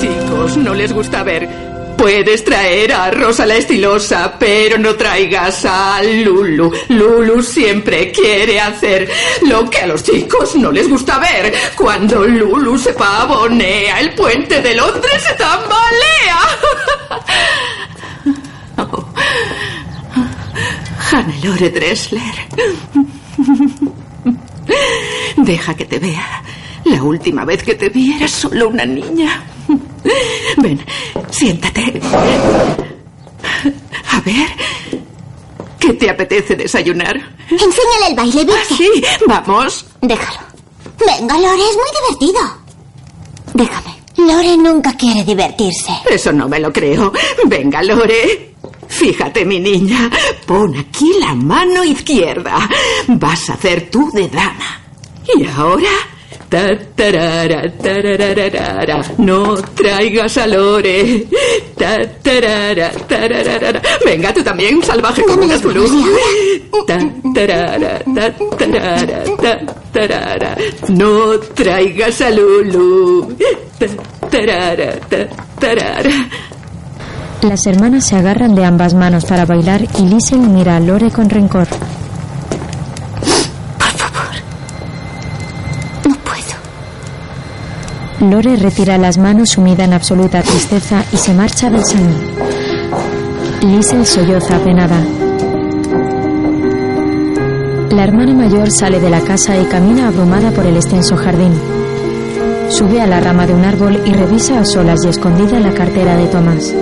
chicos no les gusta ver. Puedes traer a Rosa la estilosa, pero no traigas a Lulu. Lulu siempre quiere hacer lo que a los chicos no les gusta ver. Cuando Lulu se pavonea, el puente de Londres se tambalea. Oh. Hannelore Dressler. Deja que te vea. La última vez que te vi eras solo una niña. Ven, siéntate. A ver, ¿qué te apetece desayunar? Enséñale el baile, Victor. Ah, sí, vamos. Déjalo. Venga, Lore, es muy divertido. Déjame. Lore nunca quiere divertirse. Eso no me lo creo. Venga, Lore. Fíjate, mi niña. Pon aquí la mano izquierda. Vas a hacer tú de dama. Y ahora Ta, tarara, no traigas a Lore. Ta, tarara. Venga, tú también, salvaje como una Zulu. Ta, tarara, ta, tarara, ta, tarara. No traigas a Lulu. Tarara, tarara. Las hermanas se agarran de ambas manos para bailar y Liesel mira a Lore con rencor. Lore retira las manos sumida en absoluta tristeza y se marcha del salón. Liesel solloza apenada. La hermana mayor sale de la casa y camina abrumada por el extenso jardín. Sube a la rama de un árbol y revisa a solas y escondida la cartera de Tomás.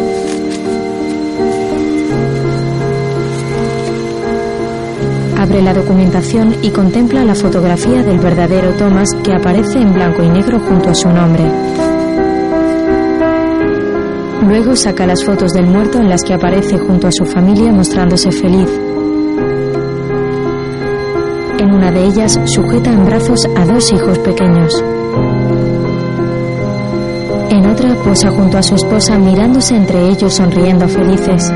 Abre la documentación y contempla la fotografía del verdadero Thomas que aparece en blanco y negro junto a su nombre. Luego saca las fotos del muerto en las que aparece junto a su familia mostrándose feliz. En una de ellas sujeta en brazos a dos hijos pequeños. En otra posa junto a su esposa mirándose entre ellos sonriendo felices.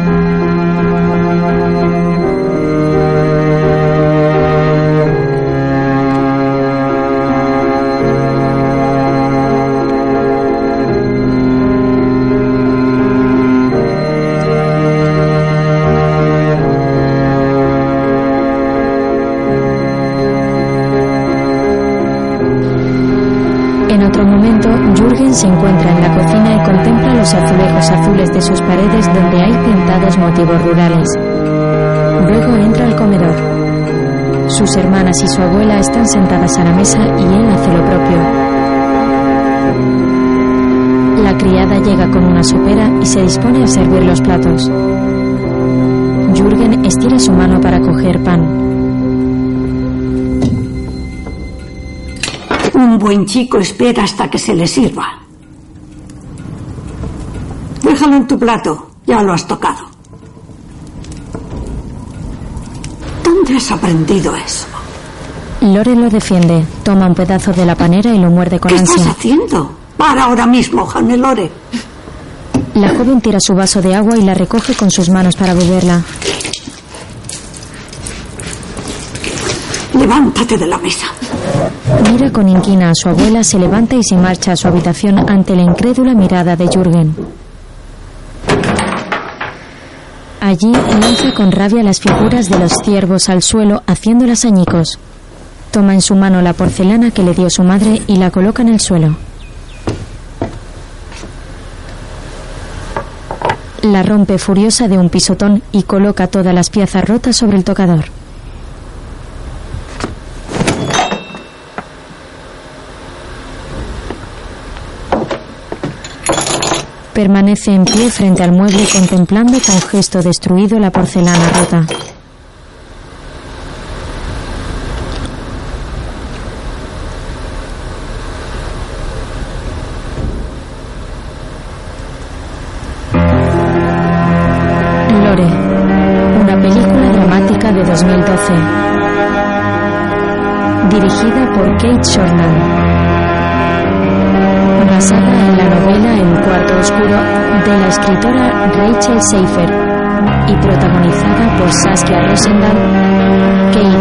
Y su abuela están sentadas a la mesa y él hace lo propio. La criada llega con una sopera y se dispone a servir los platos. Jürgen estira su mano para coger pan. Un buen chico espera hasta que se le sirva. Déjalo en tu plato, ya lo has tocado. ¿Dónde has aprendido eso? Lore lo defiende, toma un pedazo de la panera y lo muerde con ¿Qué ansia. estás haciendo? Para ahora mismo, Hannelore. La joven tira su vaso de agua y la recoge con sus manos para beberla. Levántate de la mesa. Mira con inquina a su abuela, se levanta y se marcha a su habitación ante la incrédula mirada de Jürgen. Allí lanza con rabia las figuras de los ciervos al suelo, haciéndolas añicos. Toma en su mano la porcelana que le dio su madre y la coloca en el suelo. La rompe furiosa de un pisotón y coloca todas las piezas rotas sobre el tocador. Permanece en pie frente al mueble contemplando con gesto destruido la porcelana rota. Rachel Seifer y protagonizada por Saskia Rosendahl